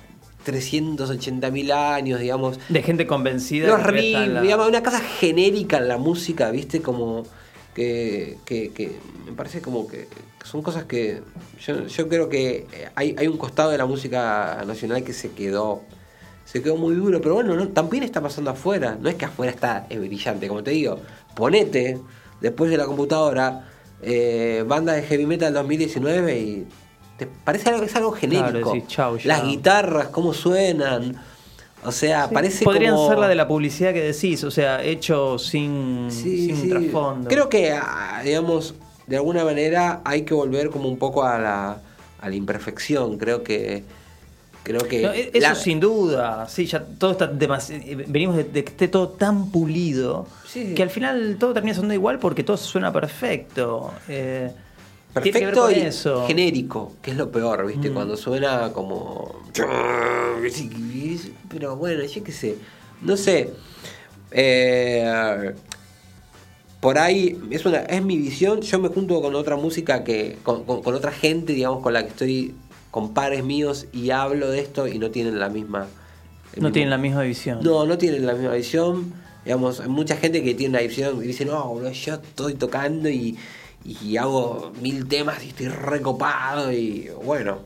S4: 380 mil años, digamos.
S3: De gente convencida.
S4: Los riffs,
S3: la-
S4: digamos, una cosa genérica en la música, ¿viste? Como que, que, que me parece como que son cosas que yo, yo creo que hay, hay un costado de la música nacional que se quedó se quedó muy duro, pero bueno, no, también está pasando afuera, no es que afuera está brillante, como te digo, ponete después de la computadora eh, banda de heavy metal 2019 y te parece algo, es algo genérico.
S3: chau.
S4: Las guitarras, cómo suenan, o sea, parece
S3: Podrían
S4: como...
S3: ser la de la publicidad que decís, o sea, hecho sin,
S4: Sí,
S3: sin
S4: sí.
S3: trasfondo.
S4: Creo que, ah, digamos, de alguna manera hay que volver como un poco a la, a la imperfección. Creo que. Creo que.
S3: No, e- eso
S4: la-
S3: sin duda, sí, ya todo está demasiado. Venimos de, de que esté todo tan pulido
S4: Sí.
S3: que al final todo termina sonando igual porque todo suena perfecto. Eh,
S4: Perfecto y
S3: eso.
S4: genérico, que es lo peor, ¿viste?
S3: Mm.
S4: Cuando suena como. Pero bueno, yo qué sé. No sé. Eh, por ahí es una es mi visión. Yo me junto con otra música que. Con, con- con otra gente, digamos, con la que estoy. Con pares míos y hablo de esto y no tienen la misma.
S3: No
S4: mismo-
S3: tienen la misma visión.
S4: no, no tienen la misma visión. Digamos, hay mucha gente que tiene una visión y dice, no, yo estoy tocando y, y hago mil temas y estoy recopado y bueno,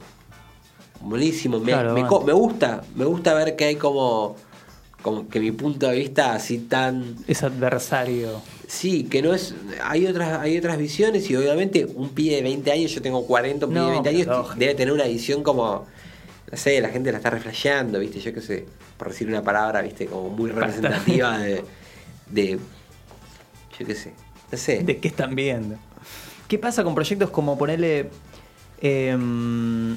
S4: buenísimo. Me,
S3: Claro,
S4: me, gusta, me gusta ver que hay como, como que mi punto de vista así tan...
S3: Es adversario.
S4: Sí, que no es... Hay otras, hay otras visiones y obviamente un pibe de 20 años, yo tengo 40, un pibe
S3: No,
S4: de 20 años, debe tener una visión como... No sé, la gente la está reflejando, ¿viste? Yo qué sé, por decir una palabra, ¿viste? Como muy representativa de... de yo qué sé, no sé.
S3: ¿De qué están viendo? ¿Qué pasa con proyectos como ponerle. em,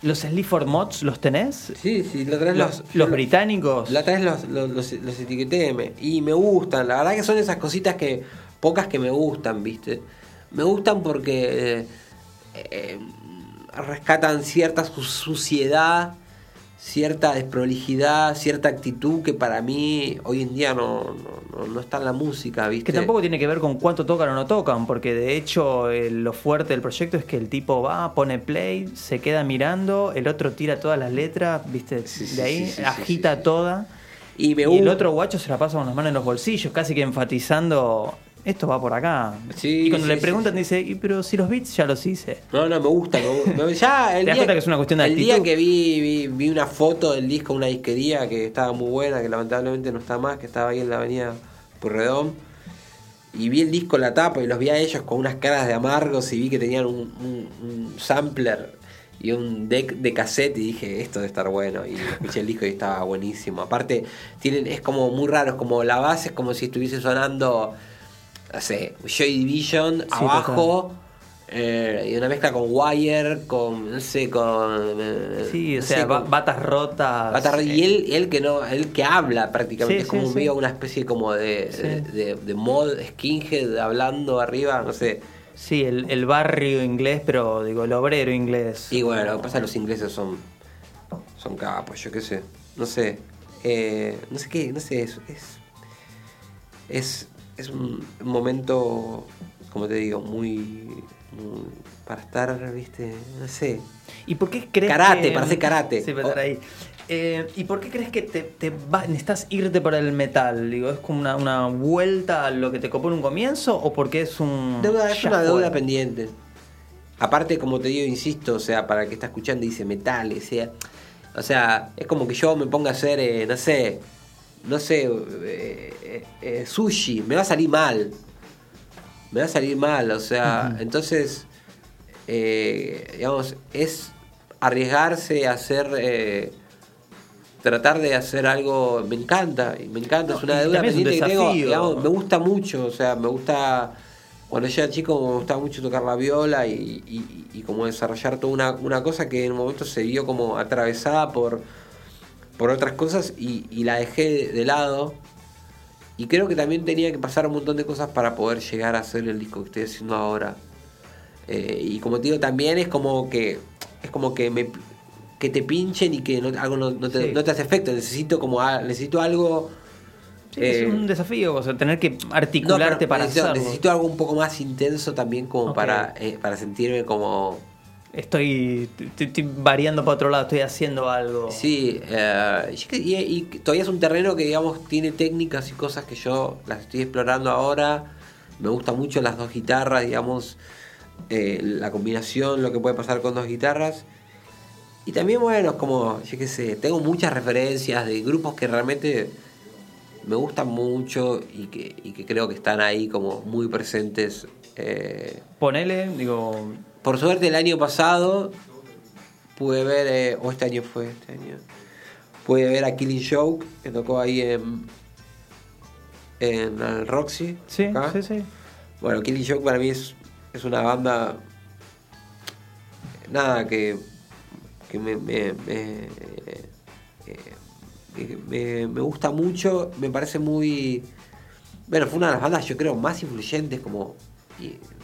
S3: ¿Los Sleaford Mods los tenés?
S4: Sí, sí, la otra vez
S3: Los,
S4: los,
S3: los británicos.
S4: La otra vez los, los, los, los etiqueté me- y me gustan. La verdad que son esas cositas que. pocas que me gustan, ¿viste? Me gustan porque. eh, eh, rescatan cierta su- suciedad, cierta desprolijidad, cierta actitud que para mí hoy en día no, no, no- está en la música, ¿viste?
S3: Que tampoco tiene que ver con cuánto tocan o no tocan, porque de hecho eh, lo fuerte del proyecto es que el tipo va, pone play, se queda mirando, el otro tira todas las letras, viste,
S4: Sí,
S3: de ahí
S4: sí, sí, sí,
S3: agita toda.
S4: Y me
S3: y el otro guacho se la pasa con las manos en los bolsillos, casi que enfatizando, esto va por acá.
S4: Sí,
S3: y cuando
S4: sí,
S3: le preguntan
S4: sí.
S3: dice, "Y pero si los beats ya los hice.
S4: No, no, me gusta. Me. Me- Ya, el
S3: Te
S4: día,
S3: cuenta que es una cuestión de
S4: El
S3: actitud.
S4: día que vi, vi, vi una foto del disco, una disquería que estaba muy buena, que lamentablemente no está más, que estaba ahí en la avenida Purredón. Y vi el disco, la tapa, y los vi a ellos con unas caras de amargos y vi que tenían un, un- un sampler y un deck de cassette y dije, esto debe estar bueno. Y escuché el disco y estaba buenísimo. Aparte, tienen, es como muy raro, es como la base es como si estuviese sonando, no sé, Joy Division abajo. eh, y una mezcla con Wire, con, no sé, con... eh,
S3: Sí, o
S4: no
S3: sea,
S4: sé, con-
S3: batas rotas.
S4: Batarra- y
S3: eh,
S4: él, él que no, él que habla prácticamente,
S3: Sí,
S4: es como
S3: sí,
S4: medio una especie como de, de, mod skinhead hablando arriba, no sé.
S3: Sí, el, el barrio inglés, pero digo, el obrero inglés.
S4: Y bueno, lo que pasa es que los ingleses son, son capos, yo qué sé, no sé, no sé qué, no sé, es, es, es, es un momento, como te digo, muy, muy- para estar, viste, no sé.
S3: ¿Y por qué crees
S4: Karate,
S3: que...
S4: para hacer karate.
S3: Sí, para estar ahí. Eh, ¿Y por qué crees que te, te va- necesitas irte para el metal? Digo, ¿es como una, una vuelta a lo que te copó en un comienzo o porque es un...
S4: Deuda, es una deuda pendiente. Aparte, como te digo, insisto, o sea, para el que está escuchando dice metal, o sea, o sea, es como que yo me ponga a hacer, eh, no sé, no sé, eh, eh, eh, sushi, me va a salir mal. Me va a salir mal, o sea, entonces, digamos, es arriesgarse a hacer, tratar de hacer algo, me encanta, me encanta, es una deuda
S3: es un
S4: que tengo, digamos, me gusta mucho, o sea, me gusta, cuando yo era chico me gustaba mucho tocar la viola y, y- y como desarrollar toda una, una cosa que en un momento se vio como atravesada por, por otras cosas y, y la dejé de, de lado. Y creo que también tenía que pasar un montón de cosas para poder llegar a hacer el disco que estoy haciendo ahora. Eh, y como te digo, también es como que. Es como que me. que te pinchen y que no- algo no, no te,
S3: Sí.
S4: no te hace efecto. Necesito como a- necesito algo.
S3: Sí,
S4: eh,
S3: es un desafío, o sea, tener que articularte para
S4: necesito,
S3: hacerlo.
S4: necesito algo un poco más intenso también como para, eh, para sentirme como
S3: Estoy, variando para otro lado, estoy haciendo algo.
S4: Sí, eh, y, todavía es un terreno que, digamos, tiene técnicas y cosas que yo las estoy explorando ahora. Me gustan mucho las dos guitarras, digamos, eh, la combinación, lo que puede pasar con dos guitarras. Y también, bueno, como, yo qué sé, tengo muchas referencias de grupos que realmente me gustan mucho y que, y que creo que están ahí como muy presentes. eh,
S3: Ponele, digo,
S4: por suerte el año pasado pude ver, eh, o este año fue, este año, pude ver a Killing Joke, que tocó ahí en, en el Roxy.
S3: sí,
S4: acá.
S3: sí, sí.
S4: Bueno, Killing Joke para mí es, es una banda, nada, que, que me, me, me, eh, me- me- me gusta mucho, me parece muy... Bueno, fue una de las bandas, yo creo, más influyentes, como...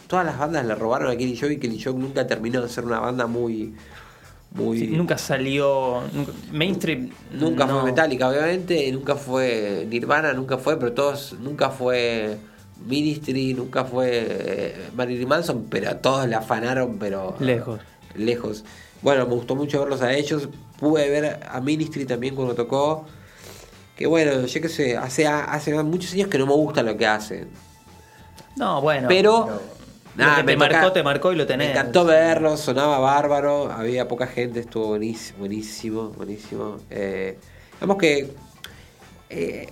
S4: todas las bandas le robaron a Killing Joke y Killing Joke nunca terminó de ser una banda muy... muy
S3: Sí, nunca salió. nunca- mainstream.
S4: Nunca
S3: no.
S4: fue Metallica, obviamente, nunca fue Nirvana, nunca fue, pero todos, nunca fue Ministry, nunca fue eh, Marilyn Manson, pero a todos la afanaron, pero
S3: Lejos.
S4: lejos. Bueno, me gustó mucho verlos a ellos, pude ver a Ministry también cuando tocó, que bueno, yo qué sé, hace, hace muchos años que no me gusta lo que hacen,
S3: No, bueno.
S4: pero...
S3: lo
S4: nada,
S3: que te
S4: me toca-
S3: marcó, te marcó y lo tenés.
S4: Me encantó verlo, sonaba bárbaro, había poca gente, estuvo buenísimo, buenísimo, buenísimo. Eh, digamos que eh,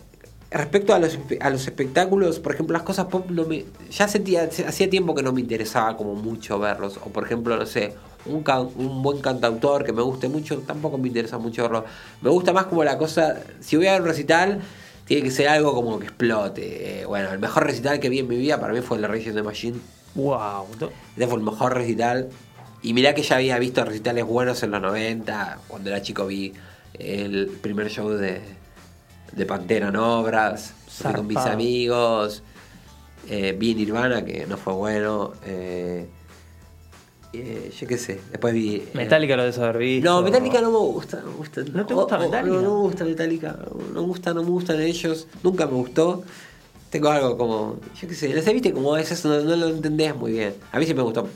S4: respecto a los, a los espectáculos, por ejemplo, las cosas pop no me, ya sentía, hacía tiempo que no me interesaba como mucho verlos. O por ejemplo, no sé, un, can- un buen cantautor que me guste mucho, tampoco me interesa mucho verlo. Me gusta más como la cosa, si voy a ver un recital, tiene que ser algo como que explote. Eh, bueno, el mejor recital que vi en mi vida para mí fue el de the Machine.
S3: Wow.
S4: Ese fue el mejor recital. Y mirá que ya había visto recitales buenos en los 90. Cuando era chico vi el primer show de, de Pantera en Obras. Fui con mis amigos. Eh, vi Nirvana, que no fue bueno. Eh, eh, yo qué sé. Después vi. eh,
S3: Metallica lo debes haber visto.
S4: no, Metallica no me gusta. No, me gusta.
S3: ¿No te gusta
S4: Oh, oh,
S3: Metallica?
S4: No, no me gusta Metallica. No me gusta, no me gustan ellos. Nunca me gustó. Tengo algo como. Yo qué sé. No sé, viste como a veces no, no lo entendés muy bien. A mí sí me gustó.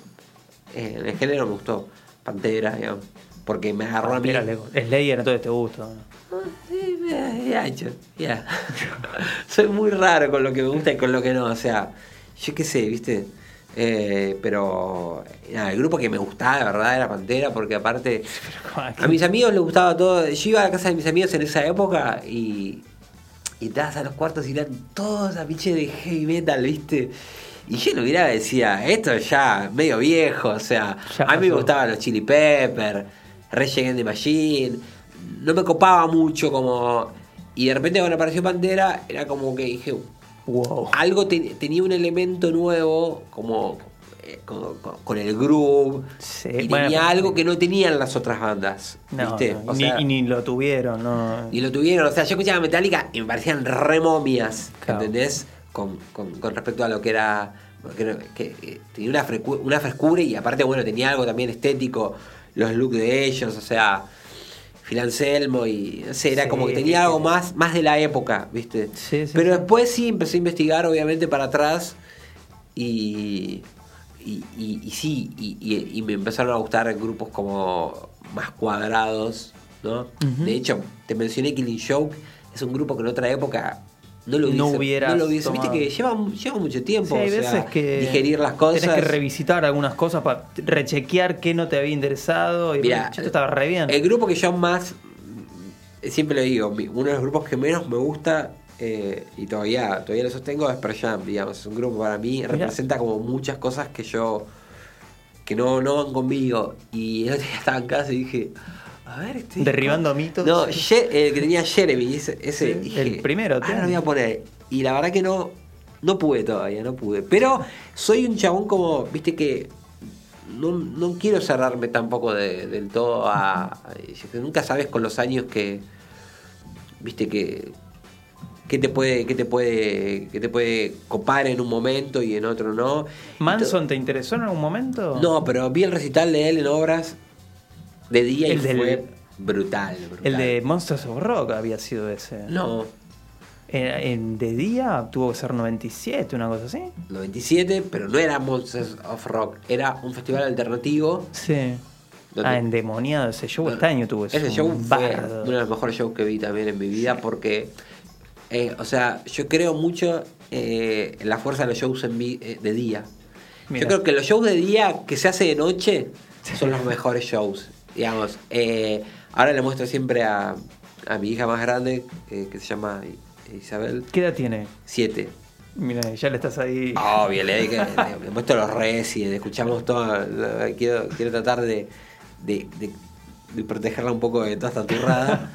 S4: Eh, en el género me gustó. Pantera, digamos. Porque me agarró a mí.
S3: Slayer, entonces te gusta. ¿no?
S4: Ah, sí, ya, ya, yo, ya. Soy muy raro con lo que me gusta y con lo que no. O sea, yo qué sé, ¿viste? Eh, pero nada, el grupo que me gustaba, de verdad, era Pantera, porque aparte. A mis amigos les gustaba todo. Yo iba a la casa de mis amigos en esa época y. Y entrabas a los cuartos y eran todos a pinche de heavy metal, ¿viste? Y yo lo miraba y decía, esto es ya medio viejo, o sea,
S3: Ya
S4: a mí me gustaban los Chili Pepper, Against the Machine, no me copaba mucho como... Y de repente cuando apareció Pantera, era como que dije,
S3: Wow.
S4: algo te- tenía un elemento nuevo, como con, con- el groove,
S3: Sí,
S4: y
S3: bueno,
S4: tenía algo que no tenían las otras bandas,
S3: No,
S4: ¿viste?
S3: no,
S4: O
S3: y,
S4: sea,
S3: ni, y ni lo tuvieron, ¿no?
S4: y lo tuvieron, o sea, yo escuchaba Metallica y me parecían re momias,
S3: Claro.
S4: ¿entendés? Con, con- con respecto a lo que era. Que, eh, tenía una, frescura y aparte, bueno, tenía algo también estético, los looks de ellos, o sea, Phil Anselmo y no sé, era
S3: Sí,
S4: como que tenía algo más, más de la época, ¿viste?
S3: Sí,
S4: Pero después sí empecé a investigar, obviamente, para atrás y. Y, y- y sí, y, me empezaron a gustar grupos como más cuadrados, ¿no? De hecho, te mencioné Killing Joke, es un grupo que en otra época no lo
S3: No
S4: hubiese,
S3: hubieras
S4: no lo hubiese- viste que lleva, lleva mucho tiempo,
S3: Sí, hay
S4: o sea,
S3: veces que
S4: digerir las cosas.
S3: Tenés que revisitar algunas cosas para rechequear qué no te había interesado. Y
S4: Mirá,
S3: te estaba re bien.
S4: El grupo que yo más, siempre lo digo, uno de los grupos que menos me gusta eh, y todavía todavía lo sostengo es Pearl Jam, digamos, es un grupo para mí, representa como muchas cosas que yo, que no, no van conmigo. Y el otro día estaba en casa y dije, a ver, este...
S3: Derribando mitos.
S4: No, el que tenía Jeremy, ese, ese
S3: Sí,
S4: dije,
S3: el primero,
S4: Ahora lo voy a poner. Y la verdad que no, no pude todavía, no pude. Pero soy un chabón como, viste que no, no quiero cerrarme tampoco de- del todo a, Nunca sabes con los años que, viste que que te puede que te puede que te puede copar en un momento y en otro no.
S3: ¿Manson te interesó en algún momento?
S4: No, pero vi el recital de él en obras de día
S3: El
S4: y
S3: del-
S4: fue brutal, brutal.
S3: El de Monsters of Rock había sido ese.
S4: No,
S3: En, en- de día tuvo que ser 97, una cosa así.
S4: 97, pero no era Monsters of Rock, era un festival alternativo.
S3: Sí.
S4: Donde-
S3: Ah, endemoniado ese show.
S4: No,
S3: Este año tuvo eso.
S4: Ese show fue
S3: bardo.
S4: uno de los mejores shows que vi también en mi vida porque, eh, o sea, yo creo mucho eh, en la fuerza de los shows en vi- eh, de día.
S3: Mira.
S4: Yo creo que los shows de día que se hace de noche son los mejores shows. Digamos, eh, ahora le muestro siempre a, a mi hija más grande, eh, que se llama Isabel,
S3: ¿Qué edad tiene?
S4: 7.
S3: Mira, ya le estás ahí.
S4: Obvio, le, le, le- muestro los Resident, escuchamos todo. lo- Quiero, quiero tratar de, de, de- de protegerla un poco de toda esta turrada.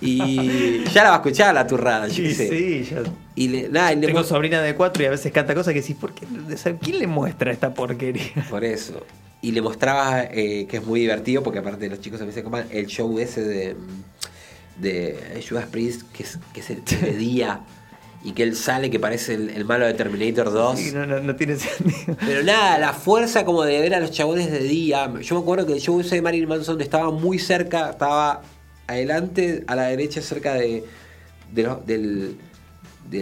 S4: Y ya la va a escuchar la turrada, yo
S3: Sí,
S4: qué sé.
S3: sí, ya.
S4: Y le, nada, y le
S3: Tengo sobrina de cuatro y a veces canta cosas que decís, ¿por qué? ¿quién le muestra esta porquería?
S4: Por eso. Y le mostraba eh, que es muy divertido, porque aparte los chicos a veces coman el show ese de, de Judas Priest, que es, que es el de día, y que él sale que parece el, el malo de Terminator 2.
S3: Sí, no, no, no tiene sentido.
S4: Pero nada, la fuerza como de ver a los chabones de día. Yo me acuerdo que el show ese de Marilyn Manson estaba muy cerca, estaba adelante, a la derecha, cerca de, de del...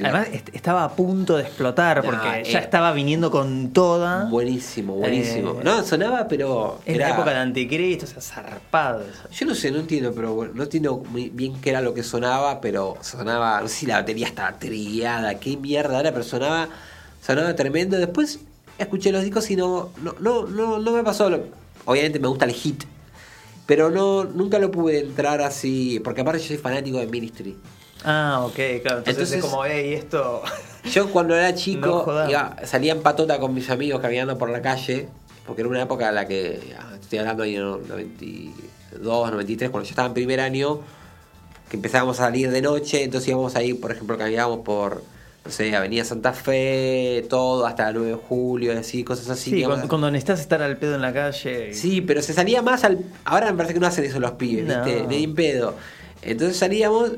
S4: la-
S3: Además, est- estaba a punto de explotar porque
S4: eh,
S3: ya estaba viniendo con toda.
S4: buenísimo, buenísimo.
S3: Eh,
S4: no, sonaba, pero...
S3: En
S4: era-
S3: la época de Anticristo, o sea, zarpado. eso.
S4: Yo no sé, no entiendo, pero bueno, no entiendo muy bien qué era lo que sonaba, pero sonaba, no sé si la batería estaba trillada, qué mierda era, pero sonaba, sonaba tremendo. Después escuché los discos y no, no, no, no, no me pasó. obviamente me gusta el hit, pero no, nunca lo pude entrar así, porque aparte yo soy fanático de Ministry.
S3: Ah, ok, claro. Entonces,
S4: Entonces-
S3: es como, hey, esto.
S4: Yo cuando era
S3: No
S4: chico iba- salía en patota con mis amigos caminando por la calle, porque era una época en la que, ah, estoy hablando ahí en el 92, 93, cuando yo estaba en primer año, que empezábamos a salir de noche, entonces íbamos ahí, por ejemplo, caminábamos por, no sé, Avenida Santa Fe, todo, hasta el 9 de julio, así, cosas así.
S3: Sí,
S4: digamos.
S3: cuando, necesitas estar al pedo en la calle. y-
S4: Sí, pero se salía más al. Ahora me parece que no hacen eso los pibes,
S3: No.
S4: ¿viste? Ni en pedo. Entonces salíamos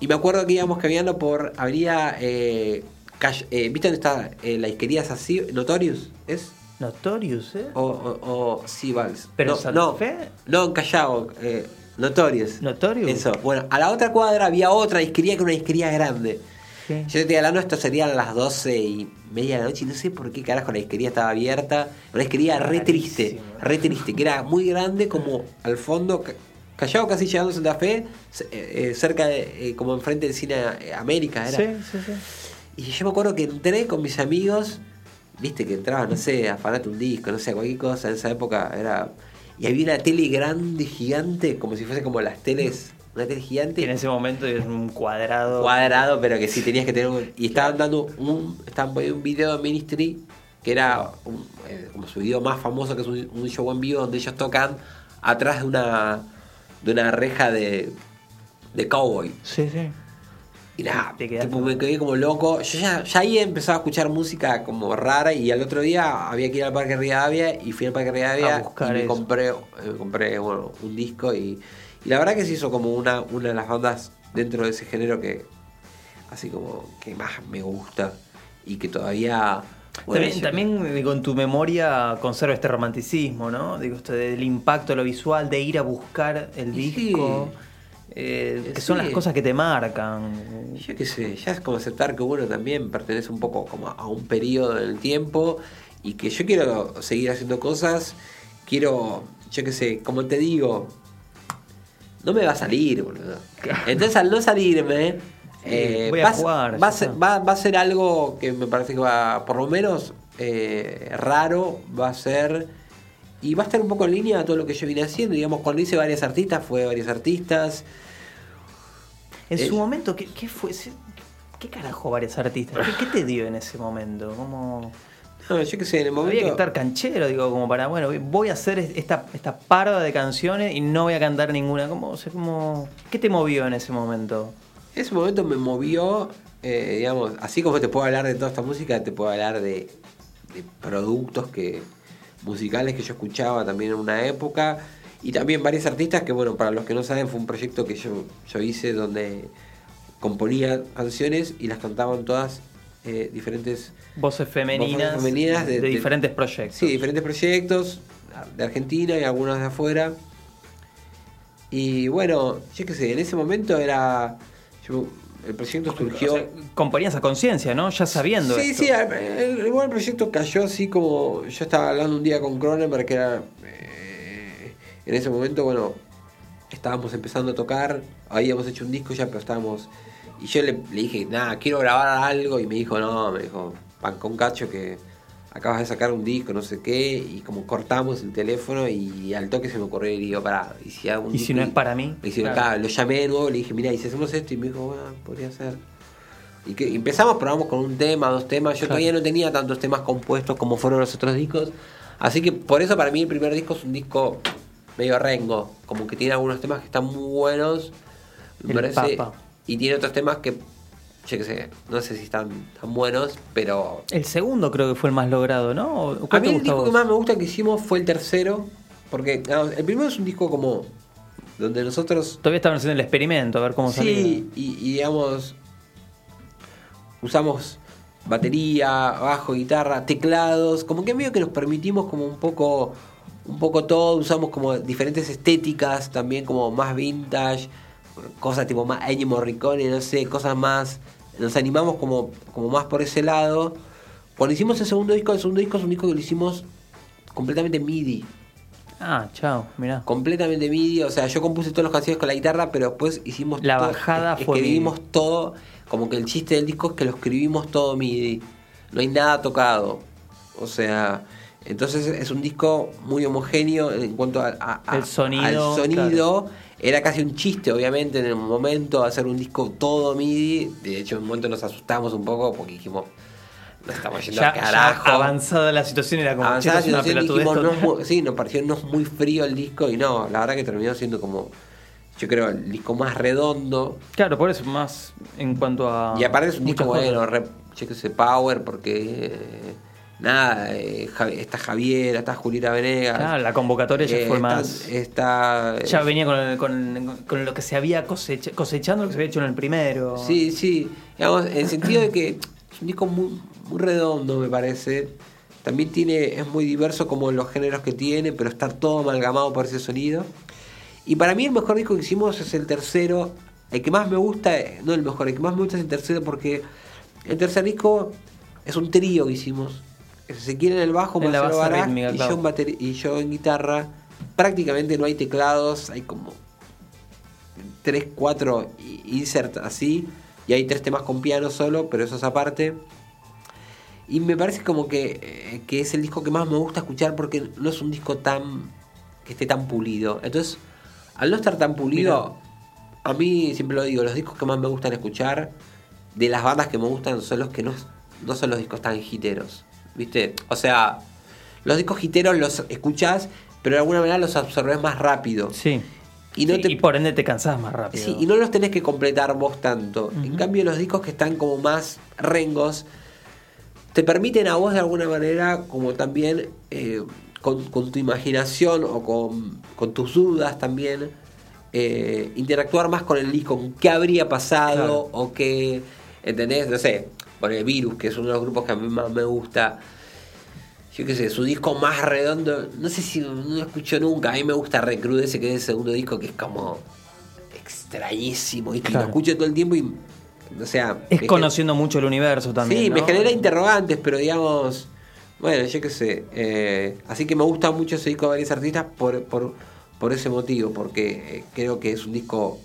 S4: y me acuerdo que íbamos caminando por Avenida. Eh, Calle- eh, ¿Viste dónde está eh, la izquierda así? ¿Notorious? ¿Es?
S3: Notorious, ¿eh?
S4: O, o, o sí, Vals.
S3: ¿Pero
S4: no,
S3: Santa
S4: no,
S3: Fe?
S4: No, en Callao. Eh, Notorious.
S3: ¿Notorious?
S4: Eso. Bueno, a la otra cuadra había otra disquería que era una disquería grande.
S3: Sí.
S4: Yo te estoy hablando, esto serían las 12 y media de la noche y no sé por qué carajo la disquería estaba abierta. Una disquería re triste, re triste, que era muy grande como al fondo, ca- Callao casi llegando a Santa Fe, eh, eh, cerca de, eh, como enfrente del cine América era.
S3: Sí, sí, sí.
S4: Y yo me acuerdo que entré con mis amigos, viste que entraba, no sé, a fanate un disco, no sé, cualquier cosa, en esa época era... Y había una tele grande, gigante, como si fuese como las teles, una tele gigante.
S3: En ese momento es un cuadrado.
S4: cuadrado, pero que sí tenías que tener un... Y estaban dando un... Estaban poniendo un video de Ministry, que era un- eh, como su video más famoso, que es un, un show en vivo donde ellos tocan atrás de una de una reja de, de cowboy.
S3: Sí, sí.
S4: Y nada, tipo, me quedé como loco. Yo ya, ya ahí empezaba a escuchar música como rara y al otro día había que ir al Parque Rivadavia y fui al Parque Rivadavia y me
S3: eso.
S4: compré, eh, compré bueno, un disco y, y la verdad que se hizo como una, una de las bandas dentro de ese género que así como que más me gusta y que todavía... bueno,
S3: también,
S4: yo-
S3: también, en tu memoria conserva este romanticismo, ¿no? Digo, esto del impacto, lo visual, de ir a buscar el
S4: Y sí.
S3: disco, eh, que son
S4: Sí.
S3: las cosas que te marcan.
S4: Yo qué sé, ya es como aceptar que uno también pertenece un poco como a un periodo del tiempo y que yo quiero seguir haciendo cosas, quiero, yo qué sé, como te digo, no me va a salir, boludo. Entonces al no salirme, eh,
S3: voy a
S4: va,
S3: jugar,
S4: va a ser,
S3: está.
S4: va- va a ser algo que me parece que va, por lo menos, eh, raro, va a ser... Y va a estar un poco en línea a todo lo que yo vine haciendo. Digamos, cuando hice varios artistas, fue varios artistas.
S3: En
S4: Eh,
S3: su momento, ¿qué, qué fue? ¿Qué carajo varios artistas? ¿Qué, qué te dio en ese momento? ¿Cómo...
S4: No, yo qué sé, en el momento...
S3: Había que estar canchero, digo, como para, bueno, voy a hacer esta, esta parva de canciones y no voy a cantar ninguna. ¿Cómo, o sea, cómo, ¿Qué te movió en ese momento?
S4: Ese momento me movió, eh, digamos, así como te puedo hablar de toda esta música, te puedo hablar de, de productos que musicales que yo escuchaba también en una época y también varios artistas que, bueno, para los que no saben, fue un proyecto que yo, yo hice donde componía canciones y las cantaban todas eh, diferentes,
S3: Voces femeninas,
S4: Voces femeninas
S3: de,
S4: de- de-
S3: diferentes proyectos.
S4: sí, diferentes proyectos de Argentina y algunos de afuera. Y bueno, yo qué sé, en ese momento era. yo- el proyecto surgió.
S3: O sea, compañías a conciencia, ¿no? Ya sabiendo
S4: Sí,
S3: esto.
S4: sí, el, el proyecto cayó así como. Yo estaba hablando un día con Cronenberg, que era. eh, en ese momento, bueno, estábamos empezando a tocar, habíamos hecho un disco ya, pero estábamos. Y yo le, le dije, nada, quiero grabar algo, y me dijo, no, me dijo, pan con cacho que acabas de sacar un disco, no sé qué, y como cortamos el teléfono, y al toque se me ocurrió y digo, pará, y si hago un
S3: Y si no es para mí,
S4: y si
S3: claro.
S4: lo llamé de nuevo, le dije, mira, y si hacemos esto, y me dijo, bueno, podría ser. Y que empezamos, probamos con un tema, dos temas. Yo
S3: Claro.
S4: todavía no tenía tantos temas compuestos como fueron los otros discos. Así que por eso para mí el primer disco es un disco medio rengo. Como que tiene algunos temas que están muy buenos. Me
S3: El
S4: parece.
S3: Papa.
S4: Y tiene otros temas que, yo qué sé, no sé si están tan buenos, pero...
S3: El segundo creo que fue el más logrado, ¿no? ¿O
S4: A
S3: ¿Cuál
S4: mí el disco que más me gusta que hicimos fue el tercero. Porque digamos, el primero es un disco como... Donde nosotros
S3: Todavía estaban haciendo el experimento, a ver cómo salía.
S4: Sí, y, y digamos, usamos batería, bajo, guitarra, teclados, como que medio que nos permitimos como un poco, un poco todo, usamos como diferentes estéticas también como más vintage, cosas tipo más Ennio Morricone, no sé, cosas más, nos animamos como, como más por ese lado. Cuando hicimos el segundo disco, el segundo disco es un disco que lo hicimos completamente MIDI.
S3: Ah, chao, mirá.
S4: Completamente MIDI, o sea, yo compuse todas las canciones con la guitarra, pero después hicimos
S3: La
S4: todo-
S3: bajada
S4: es-
S3: fue
S4: escribimos todo, como que el chiste del disco es que lo escribimos todo MIDI, no hay nada tocado, o sea, entonces es un disco muy homogéneo en cuanto a, a- a-
S3: El sonido,
S4: al sonido. Era casi un chiste, obviamente, en el momento hacer un disco todo MIDI. De hecho, en un momento nos asustamos un poco porque dijimos, nos estamos yendo
S3: Ya,
S4: al
S3: ya
S4: carajo.
S3: avanzada la situación era como,
S4: Avanzada
S3: una
S4: situación, dijimos, no sí, nos pareció no muy frío el disco y no, la verdad que terminó siendo como, yo creo, el disco más redondo.
S3: Claro, por eso, más en cuanto a.
S4: y aparte es un disco bueno, re, yo qué sé, power, porque eh, nada, eh, está Javier, está Julieta Venegas.
S3: Claro, la convocatoria ya
S4: eh,
S3: fue
S4: está-
S3: más.
S4: Está,
S3: Ya venía con, el- con, con lo que se había cosecha- cosechando, lo que se había hecho en el primero.
S4: Sí, sí. Digamos, en el sentido de que es un disco muy, muy redondo, me parece. También tiene, es muy diverso como los géneros que tiene, pero está todo amalgamado por ese sonido. Y para mí el mejor disco que hicimos es el tercero. El que más me gusta, eh, no el mejor, el que más me gusta es el tercero porque el tercer disco es un trío que hicimos. Se quiere en el bajo,
S3: En la base rítmica,
S4: y,
S3: claro.
S4: yo en bateri- y yo en guitarra. Prácticamente no hay teclados, hay como 3, 4 insert así. Y hay tres temas con piano solo, pero eso es aparte. Y me parece como que, eh, que es el disco que más me gusta escuchar porque no es un disco tan. que esté tan pulido. Entonces, al no estar tan pulido, a mí siempre lo digo, los discos que más me gustan escuchar, de las bandas que me gustan, son los que no, no son los discos tan hiteros. ¿Viste? O sea, los discos hiteros los escuchás, pero de alguna manera los absorbes más rápido.
S3: Sí.
S4: Y no
S3: Sí,
S4: te
S3: y por ende te cansás más rápido.
S4: Sí, y no los tenés que completar vos tanto. En cambio, los discos que están como más rengos te permiten a vos de alguna manera, como también eh, con, con tu imaginación o con, con tus dudas también, eh, interactuar más con el disco, con qué habría pasado
S3: Claro.
S4: o qué, ¿entendés? No sé, por el Virus, que es uno de los grupos que a mí más me gusta. Yo qué sé, su disco más redondo, no sé si no lo escucho nunca, a mí me gusta Recrudece, que es el segundo disco, que es como extrañísimo. Y
S3: Claro.
S4: lo escucho todo el tiempo y, o sea...
S3: Es conociendo mucho el universo también.
S4: Sí, me genera interrogantes, pero digamos, bueno, yo qué sé. eh, así que me gusta mucho ese disco de varios artistas por, por, por ese motivo, porque eh, creo que es un disco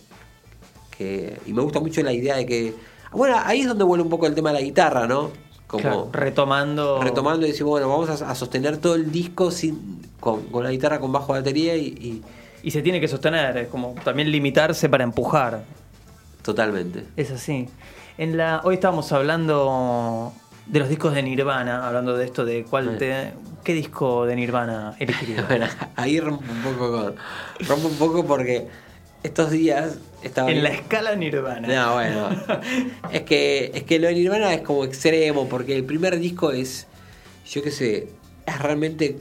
S4: que... Y me gusta mucho la idea de que... Bueno, ahí es donde vuelve un poco el tema de la guitarra, ¿no? Como
S3: Claro, retomando.
S4: retomando y decimos, bueno, vamos a, a sostener todo el disco sin, con, con la guitarra con bajo batería y, y
S3: Y se tiene que sostener, es como también limitarse para empujar.
S4: totalmente.
S3: Es así. En la, hoy estábamos hablando de los discos de Nirvana, hablando de esto de cuál te, qué disco de Nirvana elegirías.
S4: Bueno, ahí rompo un poco con. Rompo un poco porque estos días estaba.
S3: en la escala Nirvana.
S4: No, bueno. es que es que lo de Nirvana es como extremo, porque el primer disco es. Yo qué sé. Es realmente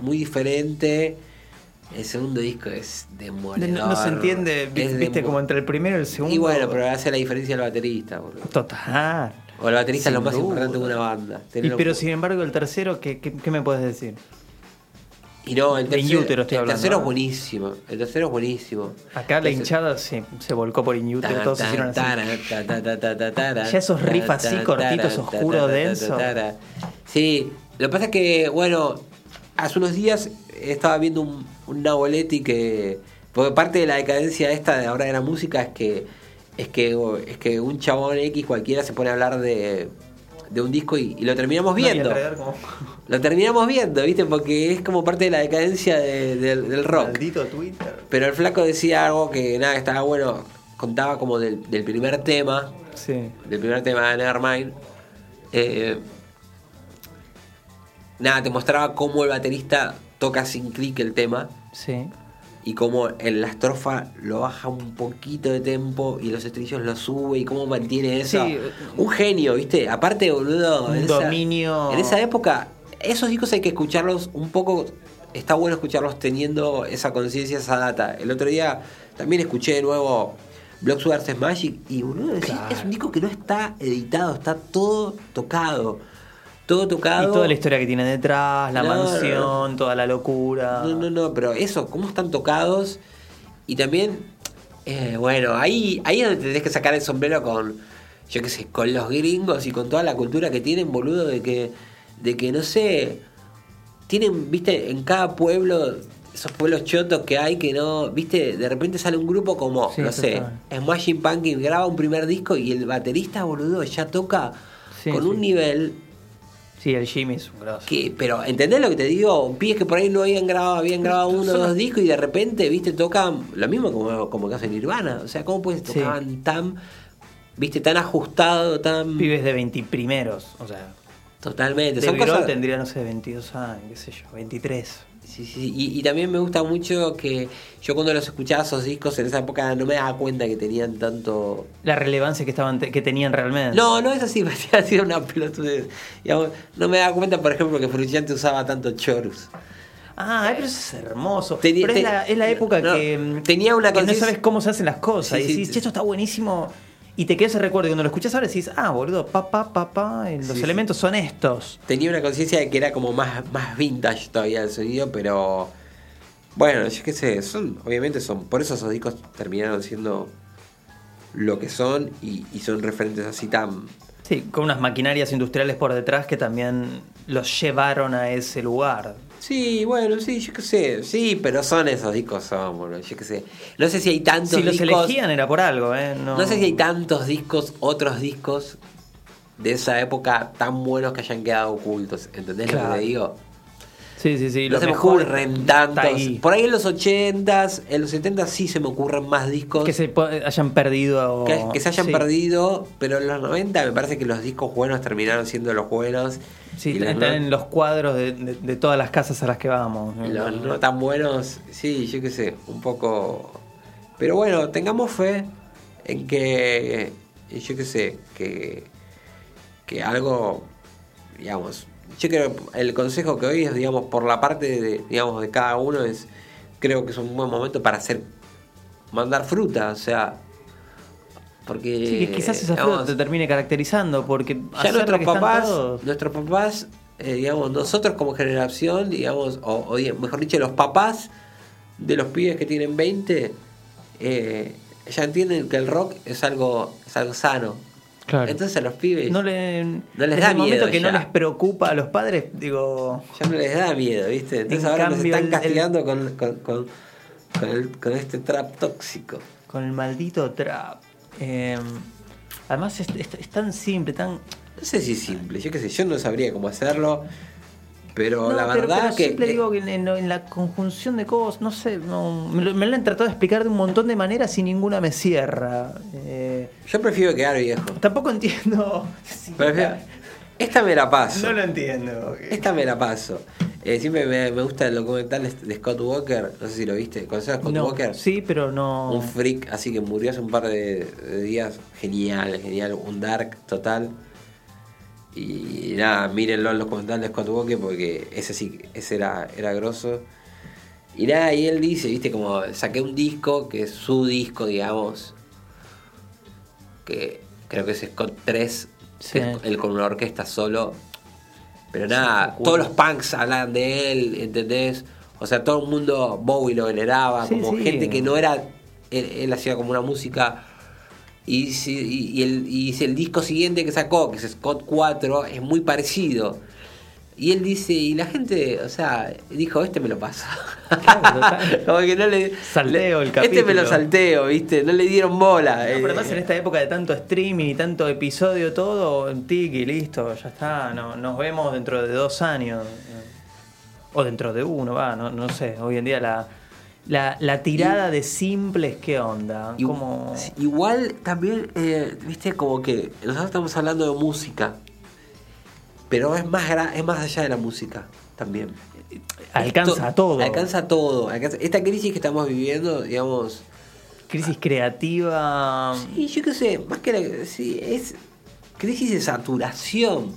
S4: muy diferente. El segundo disco es demoledor.
S3: No, no se entiende,
S4: Es
S3: viste, como entre el primero y el segundo.
S4: Y bueno, pero hace la diferencia el baterista, boludo.
S3: Total.
S4: O el baterista es lo más
S3: duda.
S4: importante de una banda.
S3: Y, pero sin embargo, el tercero, ¿qué, qué, qué me puedes decir?
S4: Y no, el tercero, el
S3: hablando,
S4: tercero es buenísimo. El tercero es buenísimo.
S3: Acá la hinchada se, se volcó por Inútero, todos se hicieron así.
S4: Ya
S3: Ya esos riffs así, cortitos, oscuros, densos.
S4: Sí, lo que pasa es que, bueno, hace unos días estaba viendo un, un Naboletti que. Porque parte de la decadencia esta de ahora de la música es que. Es que, es que un chabón X cualquiera se pone a hablar de, de un disco y, y lo terminamos viendo.
S3: como-
S4: Lo terminamos viendo, ¿viste? Porque es como parte de la decadencia de- del, del rock.
S3: Maldito Twitter.
S4: Pero el flaco decía algo que nada, estaba bueno. Contaba como del, del primer tema,
S3: Sí.
S4: del primer tema de Nevermind. Eh, nada, te mostraba cómo el baterista toca sin clic el tema
S3: Sí.
S4: Y cómo en la estrofa lo baja un poquito de tempo y los estrellos lo sube y cómo mantiene eso.
S3: Sí.
S4: Un genio, ¿viste? Aparte, boludo.
S3: Un
S4: en esa-
S3: dominio.
S4: En esa época, esos discos hay que escucharlos un poco. Está bueno escucharlos teniendo esa conciencia, esa data. El otro día también escuché de nuevo Blood Sugar Magic y boludo,
S3: Claro.
S4: es un disco que no está editado, está todo tocado. Todo
S3: Y
S4: tocado.
S3: toda la historia que tiene detrás, la
S4: No, no,
S3: mansión, toda la locura.
S4: No, no, no, pero eso, cómo están tocados. Y también, eh, bueno, ahí, ahí es donde tenés que sacar el sombrero con, yo qué sé, con los gringos y con toda la cultura que tienen, boludo, de que, de que no sé, tienen, viste, en cada pueblo, esos pueblos chotos que hay que no, viste, de repente sale un grupo como,
S3: Sí,
S4: no sé. Smashing Pumpkins graba un primer disco y el baterista, boludo, ya toca
S3: Sí,
S4: con
S3: sí.
S4: un nivel
S3: Sí, el Jimmy es un grosso.
S4: que, pero, ¿entendés lo que te digo? Pibes que por ahí no habían grabado, habían grabado uno o dos discos y de repente, viste, tocan lo mismo como, como que hacen Nirvana. O sea, ¿cómo puedes
S3: Sí.
S4: tocaban tan, viste, tan ajustado, tan.
S3: Pibes de 20 primeros, o sea.
S4: Totalmente.
S3: De
S4: Son
S3: Grohl
S4: cosas.
S3: tendría, no sé, 22 años, qué sé yo, 23.
S4: Sí, sí, y, y también me gusta mucho que yo cuando los escuchaba esos discos en esa época no me daba cuenta que tenían tanto.
S3: La relevancia que estaban que tenían realmente.
S4: No, no es así, hacía sido una pelotudez. Digamos, no me daba cuenta, por ejemplo, que Frusciante usaba tanto chorus.
S3: Ah, pero eso es hermoso.
S4: Tenía-
S3: pero es la, es la época
S4: no,
S3: que,
S4: tenía una
S3: que no sabes cómo se hacen las cosas.
S4: Sí,
S3: y decís,
S4: sí.
S3: "Che, esto está buenísimo. Y te queda ese recuerdo. Y cuando lo escuchas ahora decís, ah, boludo, pa, pa, pa, pa, y los
S4: Sí, sí.
S3: elementos son estos.
S4: tenía una conciencia de que era como más, más vintage todavía el sonido, pero bueno, yo qué sé, son, obviamente son, por eso esos discos terminaron siendo lo que son y, y son referentes así tan...
S3: Sí, con unas maquinarias industriales por detrás que también los llevaron a ese lugar.
S4: Sí, bueno, sí, yo qué sé, sí, pero son esos discos, son, bueno, yo qué sé. No sé si hay tantos
S3: Si los
S4: discos...
S3: elegían era por algo, ¿eh? No,
S4: No sé si hay tantos discos, otros discos de esa época tan buenos que hayan quedado ocultos, ¿entendés lo que te digo?
S3: Sí, sí, sí.
S4: No se me ocurren tantos.
S3: ahí.
S4: Por ahí en los 80s, en los 70s sí se me ocurren más discos
S3: Que se po- hayan perdido.
S4: que, que se hayan
S3: sí.
S4: perdido, pero en los 90 me parece que los discos buenos terminaron siendo los buenos.
S3: Sí,
S4: y
S3: están en los cuadros de, de- de todas las casas a las que vamos.
S4: los no tan buenos, sí, yo qué sé, un poco... Pero bueno, tengamos fe en que, yo qué sé, que, que algo, digamos, yo creo, el consejo que hoy es, digamos, por la parte de, digamos, de cada uno es, creo que es un buen momento para hacer, mandar fruta, o sea, porque...
S3: Sí, que quizás esa
S4: digamos,
S3: fruta te termine caracterizando porque
S4: ya nuestros
S3: que
S4: papás, nuestros papás, eh, digamos, nosotros como generación, digamos, o, mejor dicho, los papás de los pibes que tienen 20, eh, ya entienden que el rock es algo, es algo sano.
S3: Claro.
S4: Entonces a los pibes
S3: no, le,
S4: no les
S3: desde
S4: da
S3: el momento
S4: miedo
S3: que no les preocupa a los padres, digo,
S4: ya no les da miedo, ¿viste? Entonces
S3: En
S4: ahora nos
S3: cambio,
S4: están
S3: el-
S4: castigando con, con, con, con el- con este trap tóxico.
S3: con el maldito trap. Eh, además es, es- es tan simple, tan...
S4: No sé si es simple, yo qué sé, yo no sabría cómo hacerlo, pero
S3: No,
S4: la
S3: pero-
S4: verdad
S3: pero
S4: que...
S3: simple
S4: eh,
S3: digo que en, en- en la conjunción de cosas, no sé, no, me, lo, me lo han tratado de explicar de un montón de maneras y ninguna me cierra. Eh,
S4: yo prefiero quedar viejo.
S3: tampoco entiendo... si-
S4: Prefiero- Esta me la paso.
S3: no lo entiendo.
S4: Esta me la paso. Eh, siempre me, me gusta el documental de Scott Walker. No sé si lo viste. ¿Conoces a Scott
S3: No,
S4: Walker?
S3: sí, pero no...
S4: Un freak, así que murió hace un par de, de días. Genial, genial. Un dark total. Y nada, mírenlo en los comentarios de Scott Walker porque ese sí, ese era, era grosso. Y nada, y él dice, viste, como saqué un disco que es su disco, digamos. Que creo que es Scott 3.
S3: Sí.
S4: que es él con una orquesta solo. Pero nada, todos los punks hablan de él, ¿entendés? O sea, todo el mundo Bowie lo veneraba,
S3: Sí,
S4: como gente que no era. Él, él hacía como una música. Y, y, el, y el disco siguiente que sacó, que es Scott 4, es muy parecido. Y él dice, y la gente, o sea, dijo, este me lo paso.
S3: Claro,
S4: como que no le.
S3: Salteo el
S4: Este me
S3: capítulo.
S4: lo salteo, ¿viste? No le dieron bola.
S3: No,
S4: eh.
S3: pero además en esta época de tanto streaming y tanto episodio, todo, tiki, listo, ya está. No, nos vemos dentro de dos años. O dentro de uno, va, no, no sé. Hoy en día la, la, la tirada de simples, ¿qué onda?
S4: Y-
S3: Como...
S4: sí, Igual también, eh, viste, como que nosotros estamos hablando de música, pero es más, es más allá de la música también.
S3: Alcanza
S4: Esto-
S3: a todo.
S4: Alcanza a todo. alcanza- esta crisis que estamos viviendo, digamos,
S3: Crisis creativa.
S4: y yo qué sé, más que la, sí, es crisis de saturación,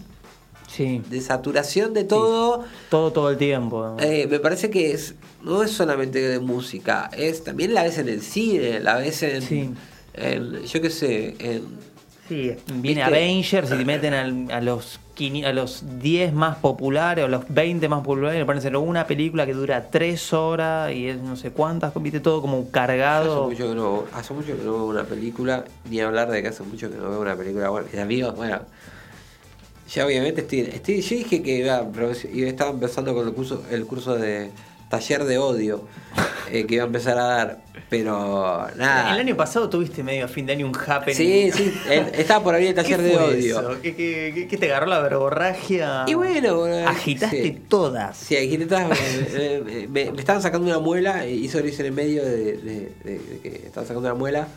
S3: Sí,
S4: de saturación de todo.
S3: todo, todo el tiempo.
S4: Eh, me parece que es no es solamente de música, es también la ves en el cine, la ves en,
S3: Sí.
S4: en- yo qué sé, en
S3: Sí, viene
S4: ¿Viste?
S3: Avengers y te meten al- a los 500 a los 10 más populares o los 20 más populares y le ponen una película que dura 3 horas y es no sé cuántas, viste todo como
S4: Hace
S3: cargado.
S4: mucho, que no, hace mucho que no veo una película, ni hablar de que hace mucho que no veo una película. Bueno, mis amigos, bueno, ya obviamente estoy, estoy yo dije que iba, estaba empezando con el curso, el curso de taller de odio eh, que iba a empezar a dar, pero nada.
S3: El año pasado tuviste medio a fin de año un happening.
S4: Sí, sí, eh, estaba por abrir el
S3: ¿Qué
S4: taller de odio.
S3: eso? ¿Qué, qué, qué- qué te agarró la verborragia?
S4: Y bueno, bueno,
S3: agitaste
S4: sí.
S3: todas.
S4: Sí, agité todas, eh, eh, me, me estaban sacando una muela y eso lo hice en el medio de, de- de- de que estaban sacando una muela.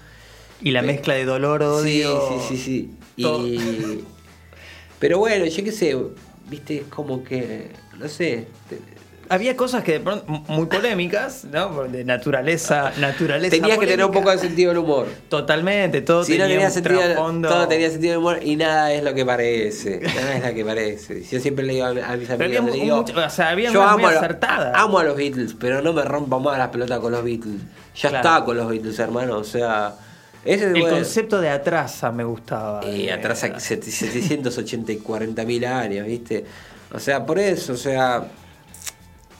S3: Y la mezcla de dolor, odio.
S4: Sí, sí, sí, sí. Y, pero bueno, yo qué sé, viste, es como que, no sé, te-
S3: Había cosas que de pronto, muy polémicas, ¿no? De naturaleza, naturaleza.
S4: tenías que tener un poco de sentido del humor.
S3: Totalmente, todo
S4: Si no
S3: tenía
S4: tenía
S3: un
S4: sentido,
S3: trasfondo.
S4: todo tenía sentido del humor y nada es lo que parece. Nada es lo que parece. Yo siempre le digo a, a mis
S3: Pero había
S4: amigos, le
S3: mu-
S4: digo,
S3: mucho- o sea, había
S4: yo amo
S3: muy
S4: a, lo-
S3: acertadas.
S4: amo a los Beatles, pero no me rompa más las pelotas con los Beatles. Ya
S3: Claro.
S4: está con los Beatles, hermano. O sea, ese
S3: El
S4: bueno.
S3: concepto de atrasa me gustaba.
S4: Y
S3: Eh,
S4: atrás hay 780 y 40 mil años, ¿viste? O sea, por eso, o sea,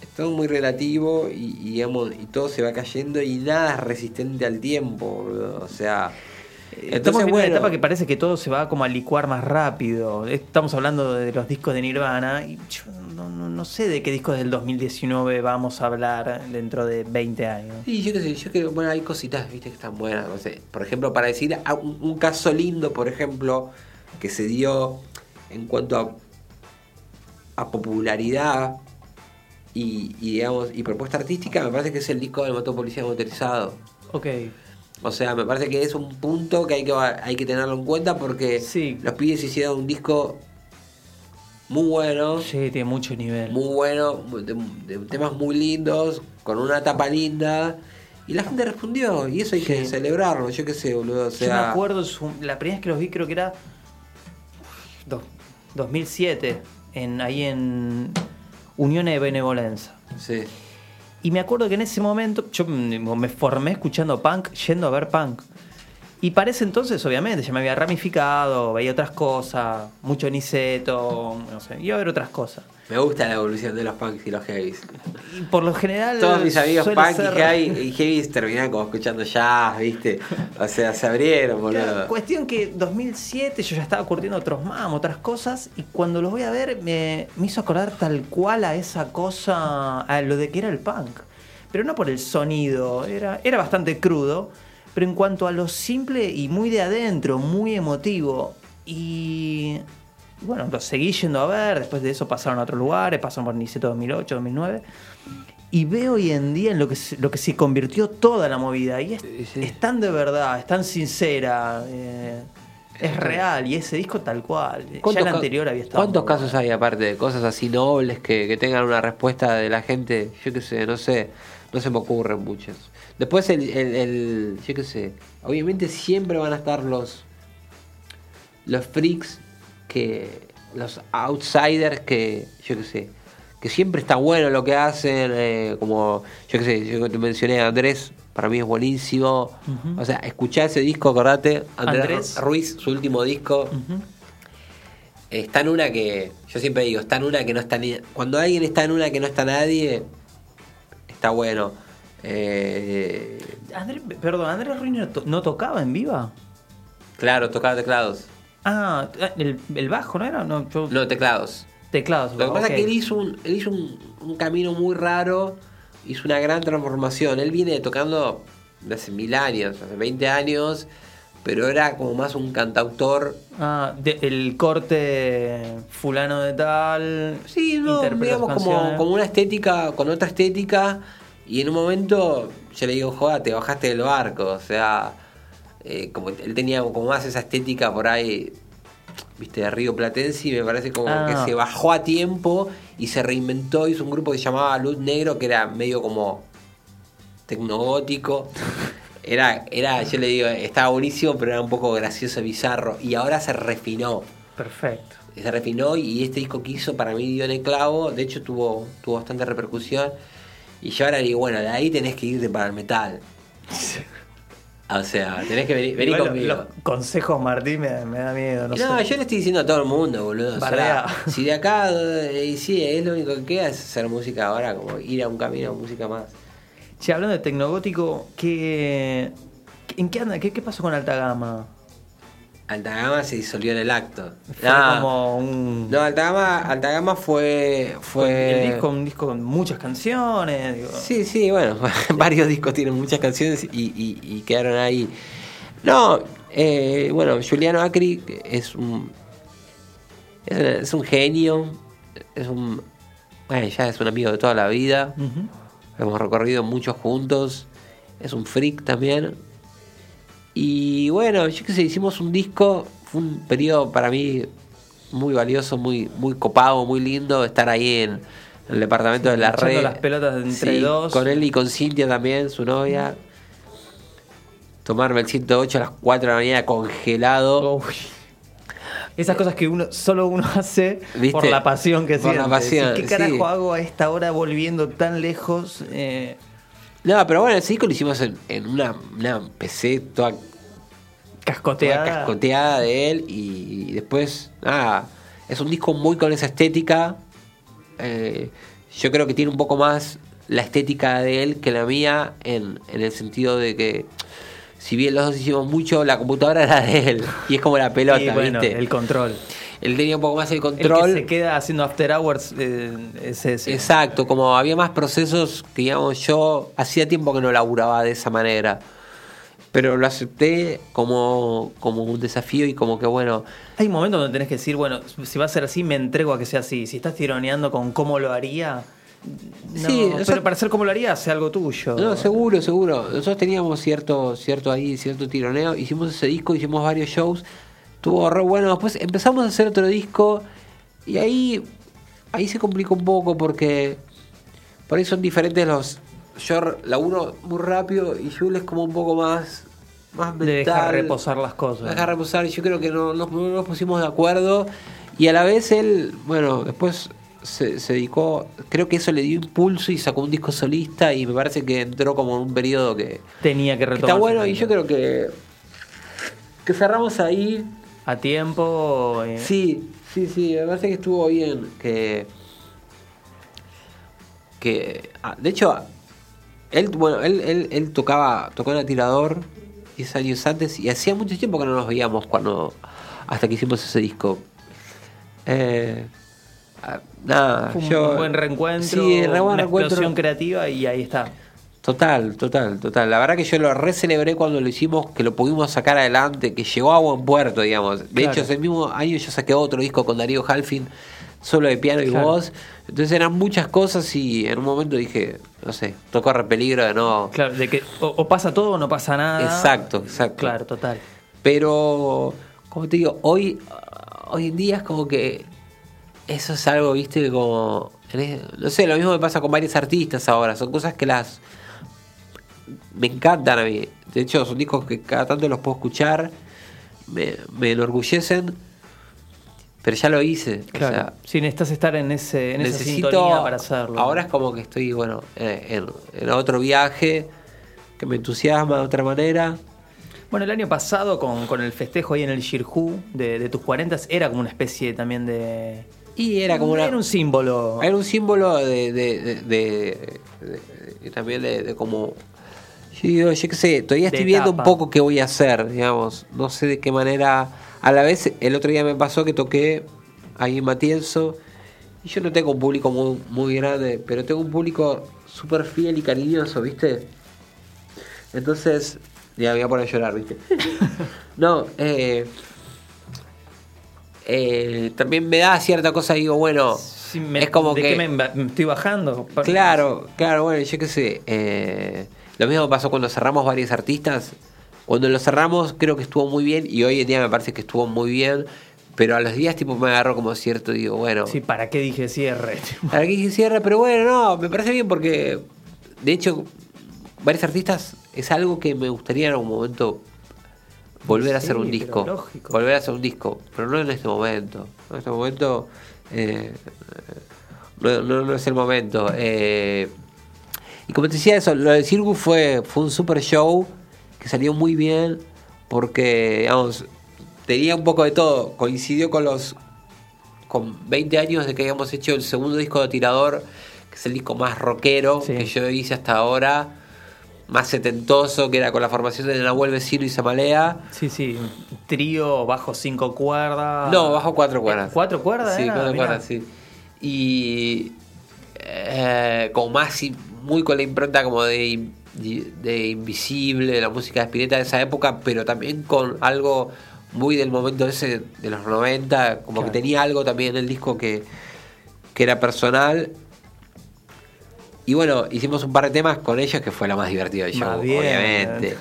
S4: es todo muy relativo y, y, digamos, y todo se va cayendo y nada es resistente al tiempo. O sea,
S3: Estamos en
S4: bueno,
S3: una etapa que parece que todo se va como a licuar más rápido. Estamos hablando de los discos de Nirvana y yo no, no- no sé de qué discos del 2019 vamos a hablar dentro de 20 años.
S4: Sí, yo qué sé, yo creo, bueno, hay cositas, viste, que están buenas. no sé. Por ejemplo, para decir un, un caso lindo, por ejemplo, que se dio en cuanto a, a popularidad y, y, digamos, y propuesta artística, me parece que es el disco del Moto Policía Motorizado.
S3: Ok.
S4: O sea, me parece que es un punto que hay que, hay que tenerlo en cuenta porque
S3: Sí.
S4: los pibes hicieron un disco muy bueno,
S3: Sí, tiene mucho nivel.
S4: muy bueno, de, de temas muy lindos, con una tapa linda. Y la gente respondió, y eso hay que
S3: Sí.
S4: celebrarlo, yo qué sé, boludo. O
S3: Yo me
S4: sea,
S3: acuerdo, la primera vez que los vi creo que era dos- 2007, en, ahí en Unión de Benevolencia.
S4: sí.
S3: Y me acuerdo que en ese momento yo mm, me formé escuchando punk, yendo a ver punk. Y para ese entonces, obviamente, ya me había ramificado, veía otras cosas, mucho Niceto, no sé, iba a ver otras cosas.
S4: Me gusta la evolución de los punks y los heavies.
S3: Y por lo general.
S4: Todos mis amigos punk
S3: ser-
S4: y, heavy, y heavies terminaron como escuchando jazz, ¿viste? O sea, se abrieron,
S3: Claro,
S4: boludo.
S3: cuestión que 2007 yo ya estaba curtiendo otros mamos, otras cosas, y cuando los voy a ver me, me hizo acordar tal cual a esa cosa, a lo de que era el punk. Pero no por el sonido, era, era bastante crudo, pero en cuanto a lo simple y muy de adentro, muy emotivo. Y bueno, lo seguí yendo a ver, después de eso pasaron a otros lugares, pasaron por Niceto 2008, 2009. Y veo hoy en día en lo que se, lo que se convirtió toda la movida. Y es,
S4: Sí, sí.
S3: es tan de verdad, es tan sincera, eh, es real. Y ese disco tal cual. Ya el anterior había estado.
S4: ¿Cuántos casos hay aparte de cosas así nobles que, que tengan una respuesta de la gente? Yo qué sé, no sé, no se me ocurren muchos. Después el, el, el- yo qué sé, obviamente siempre van a estar los los freaks que los outsiders que yo qué sé, que siempre está bueno lo que hacen, eh, como yo qué sé, yo te mencioné a Andrés, para mí es buenísimo. O sea, escuchá ese disco, acordate, Andrés,
S3: Andrés.
S4: Ruiz, su último disco. Está en una que, yo siempre digo, está en una que no está ni... Cuando alguien está en una que no está nadie, está bueno. Eh,
S3: perdón, ¿Andrés Ruiz no, to- no tocaba en viva?
S4: claro, tocaba teclados.
S3: Ah, el, el bajo, ¿no era? No, yo-
S4: No, teclados.
S3: teclados.
S4: Lo que pasa es que él hizo, un, él hizo un, un camino muy raro, hizo una gran transformación. Él viene tocando de hace mil años, hace 20 años, pero era como más un cantautor.
S3: Ah, de- el corte fulano de tal.
S4: Sí, no, digamos como, como una estética, con otra estética, y en un momento yo le digo, joda, te bajaste del barco, o sea, eh, como él tenía como más esa estética por ahí, viste, de Río Platense, y me parece como
S3: Ah.
S4: que se bajó a tiempo y se reinventó, hizo un grupo que se llamaba Luz Negro, que era medio como tecnogótico. Era, era, yo le digo, estaba buenísimo, pero era un poco gracioso, bizarro, y ahora se refinó
S3: Perfecto.
S4: se refinó y este disco que hizo para mí dio en el clavo, de hecho tuvo, tuvo bastante repercusión. Y yo ahora digo, bueno, de ahí tenés que irte para el metal. O sea, tenés que venir, conmigo.
S3: Los consejos Martín me, me da miedo, no,
S4: No,
S3: sé.
S4: yo le estoy diciendo a todo el mundo, boludo. O sea, si de acá, eh, y sí, es lo único que queda es hacer música ahora, como ir a un camino a música más.
S3: Che, hablando de tecnogótico, ¿qué, ¿en qué anda? ¿Qué, qué pasó con Alta Gama?
S4: Alta Gama se disolvió en el acto.
S3: Fue
S4: No,
S3: como un.
S4: no, Alta Gama, Alta Gama fue. fue
S3: el disco, un disco con muchas canciones. digo.
S4: Sí, sí, bueno, varios discos tienen muchas canciones y, y- y quedaron ahí. No, eh, bueno, Juliano Acri es un, es, es un genio, es un, bueno, ya es un amigo de toda la vida, hemos recorrido muchos juntos, es un freak también. Y bueno, yo qué sé, hicimos un disco, fue un periodo para mí muy valioso, muy, muy copado, muy lindo estar ahí en, el departamento de la red.
S3: las pelotas entre
S4: Sí,
S3: dos.
S4: Con él y con Cintia también, su novia. Tomarme el 108 a las 4 de la mañana congelado.
S3: Uy. Esas cosas que uno solo uno hace
S4: ¿Viste?
S3: por la pasión que
S4: Por la
S3: siente.
S4: pasión,
S3: ¿Qué carajo
S4: sí.
S3: hago a esta hora volviendo tan lejos? Eh,
S4: No, pero bueno, ese disco lo hicimos en, en una, una PC toda, toda
S3: cascoteada.
S4: cascoteada de él y, y después, nada, es un disco muy con esa estética. Eh, yo creo que tiene un poco más la estética de él que la mía en, en el sentido de que si bien los dos hicimos mucho, la computadora era de él y es como la pelota,
S3: y bueno,
S4: ¿viste?
S3: el control.
S4: Él tenía un poco más el
S3: El
S4: control.
S3: que se queda haciendo after hours eh, es ese.
S4: Exacto, como había más procesos que digamos yo hacía tiempo que no laburaba de esa manera. Pero lo acepté como, como un desafío y como que bueno,
S3: Hay momentos donde tenés que decir, bueno, si va a ser así, me entrego a que sea así. Si estás tironeando con cómo lo haría. No,
S4: Sí,
S3: pero para hacer como lo haría, hace algo tuyo.
S4: no, seguro, seguro. Nosotros teníamos cierto, cierto ahí, cierto tironeo. Hicimos ese disco, hicimos varios shows. Estuvo re bueno. Después empezamos a hacer otro disco. Y ahí, ahí se complicó un poco porque por ahí son diferentes los. Yo laburo muy rápido y Jules es como un poco más. Más
S3: De dejar
S4: mental.
S3: reposar las cosas.
S4: Dejar reposar, yo creo que no, no- no nos pusimos de acuerdo y a la vez él, bueno, después se, se dedicó, creo que eso le dio impulso y sacó un disco solista y me parece que entró como en un periodo que,
S3: Tenía que
S4: que
S3: retomar.
S4: está bueno y yo creo que, que cerramos ahí.
S3: A tiempo. eh,
S4: Sí, sí, sí, me parece que estuvo bien, que... que ah, de hecho, él, bueno, él, él, él tocaba, tocó en el tirador 10 años antes y hacía mucho tiempo que no nos veíamos cuando hasta que hicimos ese disco. Eh, ah, nada,
S3: Fue un
S4: yo,
S3: buen reencuentro,
S4: Sí,
S3: una
S4: reencuentro.
S3: explosión creativa y ahí está.
S4: Total, total, total. La verdad que yo lo re celebré cuando lo hicimos, que lo pudimos sacar adelante, que llegó a buen puerto, digamos. De
S3: Claro.
S4: hecho, ese mismo año yo saqué otro disco con Darío Halfin, solo de piano y voz. Entonces eran muchas cosas y en un momento dije, no sé, tocó re peligro de no.
S3: Claro, de que o, o pasa todo o no pasa nada.
S4: Exacto, exacto.
S3: Claro, total.
S4: Pero, como te digo, hoy, hoy en día es como que eso es algo, viste, como. No sé, lo mismo me pasa con varios artistas ahora. Son cosas que las. Me encantan a mí. De hecho, son discos que cada tanto los puedo escuchar. Me, me enorgullecen. Pero ya lo hice. o
S3: Claro.
S4: sea,
S3: si necesitas estar en, ese, en esa
S4: necesito.
S3: sintonía para hacerlo.
S4: Ahora es como que estoy, bueno, eh, en, en otro viaje que me entusiasma de otra manera.
S3: Bueno, el año pasado con, con el festejo ahí en el Shirhu de, de tus 40 era como una especie también de.
S4: Y era como una.
S3: Era un símbolo.
S4: Era un símbolo de, de, de- también de, de cómo... Yo yo qué sé, todavía estoy viendo un poco qué voy a hacer, digamos. No sé de qué manera... A la vez, el otro día me pasó que toqué ahí en Matienzo y yo no tengo un público muy, muy grande, pero tengo un público súper fiel y cariñoso, ¿viste? Entonces, ya me voy a poner a llorar, ¿viste? no, eh, eh, también me da cierta cosa, digo, bueno,
S3: Sí, me-
S4: es como
S3: ¿de
S4: que...
S3: qué me, me estoy bajando?
S4: Claro, claro, bueno, yo qué sé. eh, lo mismo pasó cuando cerramos varios artistas. Cuando lo cerramos creo que estuvo muy bien y hoy en día me parece que estuvo muy bien. Pero a los días tipo me agarro como cierto, digo, bueno,
S3: Sí, ¿para qué dije cierre?
S4: para que cierre, pero bueno, no, me parece bien porque de hecho varios artistas es algo que me gustaría en algún momento volver a hacer un disco.
S3: lógico.
S4: Volver a hacer un disco, pero no en este momento. En este momento eh, no, no- no es el momento. Eh, y como te decía eso, lo del Circus fue, fue un super show que salió muy bien porque, digamos, tenía un poco de todo. Coincidió con los con 20 años de que habíamos hecho el segundo disco de Tirador, que es el disco más rockero
S3: Sí.
S4: que yo hice hasta ahora, más setentoso, que era con la formación de Nahuel Vecino y Samalea.
S3: Sí, sí, trío bajo cinco cuerdas.
S4: No, bajo cuatro cuerdas.
S3: ¿Cuatro cuerdas?
S4: Sí,
S3: era?
S4: cuatro
S3: Mirá.
S4: cuerdas, sí. Y eh, como más, muy con la impronta como de, de Invisible, de la música de Spinetta de esa época, pero también con algo muy del momento ese de los 90, como
S3: Claro.
S4: que tenía algo también en el disco que, que era personal. Y bueno, hicimos un par de temas con ellos que fue lo más divertido del show, obviamente.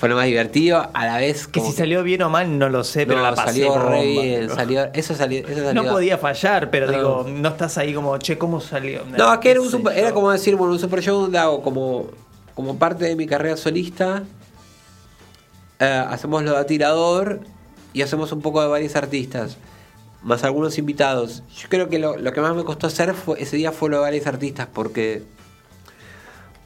S4: Fue lo más divertido, a la vez
S3: Que si salió bien o mal no lo sé, pero
S4: no,
S3: la pasé
S4: salió re bien, salió, eso salió, eso salió.
S3: No podía fallar, pero
S4: No.
S3: digo, no estás ahí como, che, ¿cómo salió?
S4: No, es que era, un super- era como decir, bueno, un super show donde hago como, como parte de mi carrera solista. eh, hacemos lo de tirador y hacemos un poco de varios artistas. Más algunos invitados. Yo creo que lo, lo que más me costó hacer fue, ese día fue lo de varios artistas porque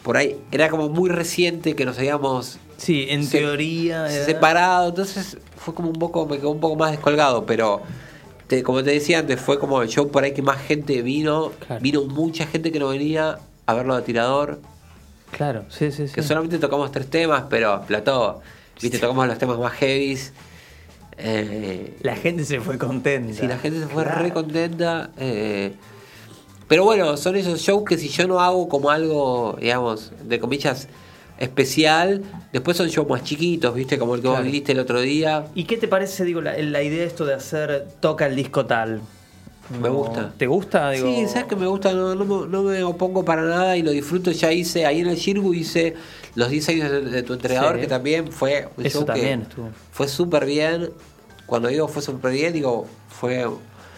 S4: por ahí era como muy reciente que nos habíamos
S3: Sí, en
S4: se-
S3: teoría.
S4: separado, entonces fue como un poco, me quedó un poco más descolgado, pero te- como te decía antes, fue como el show por ahí que más gente vino,
S3: Claro.
S4: vino mucha gente que no venía a verlo de tirador,
S3: Claro, sí, sí, sí.
S4: que solamente tocamos tres temas, pero plató, viste, tocamos los temas más heavies. Eh,
S3: La gente se fue contenta.
S4: Sí, la gente se fue
S3: Claro.
S4: re contenta. eh, pero bueno, son esos shows que si yo no hago como algo, digamos, de comillas, especial, después son shows más chiquitos, ¿viste? Como el que vos
S3: Claro.
S4: viniste el otro día.
S3: ¿Y qué te parece, digo, la, la idea de esto de hacer toca el disco tal?
S4: Me
S3: No,
S4: gusta.
S3: ¿Te gusta? Digo,
S4: Sí, sabes que me gusta, no, no, me- no me opongo para nada y lo disfruto. Ya hice, ahí en el Cirgu hice los 10 años de, de tu entrenador,
S3: Sí.
S4: que también fue un
S3: Eso
S4: show
S3: también
S4: que
S3: estuvo.
S4: fue súper bien. Cuando digo fue súper bien, digo, fue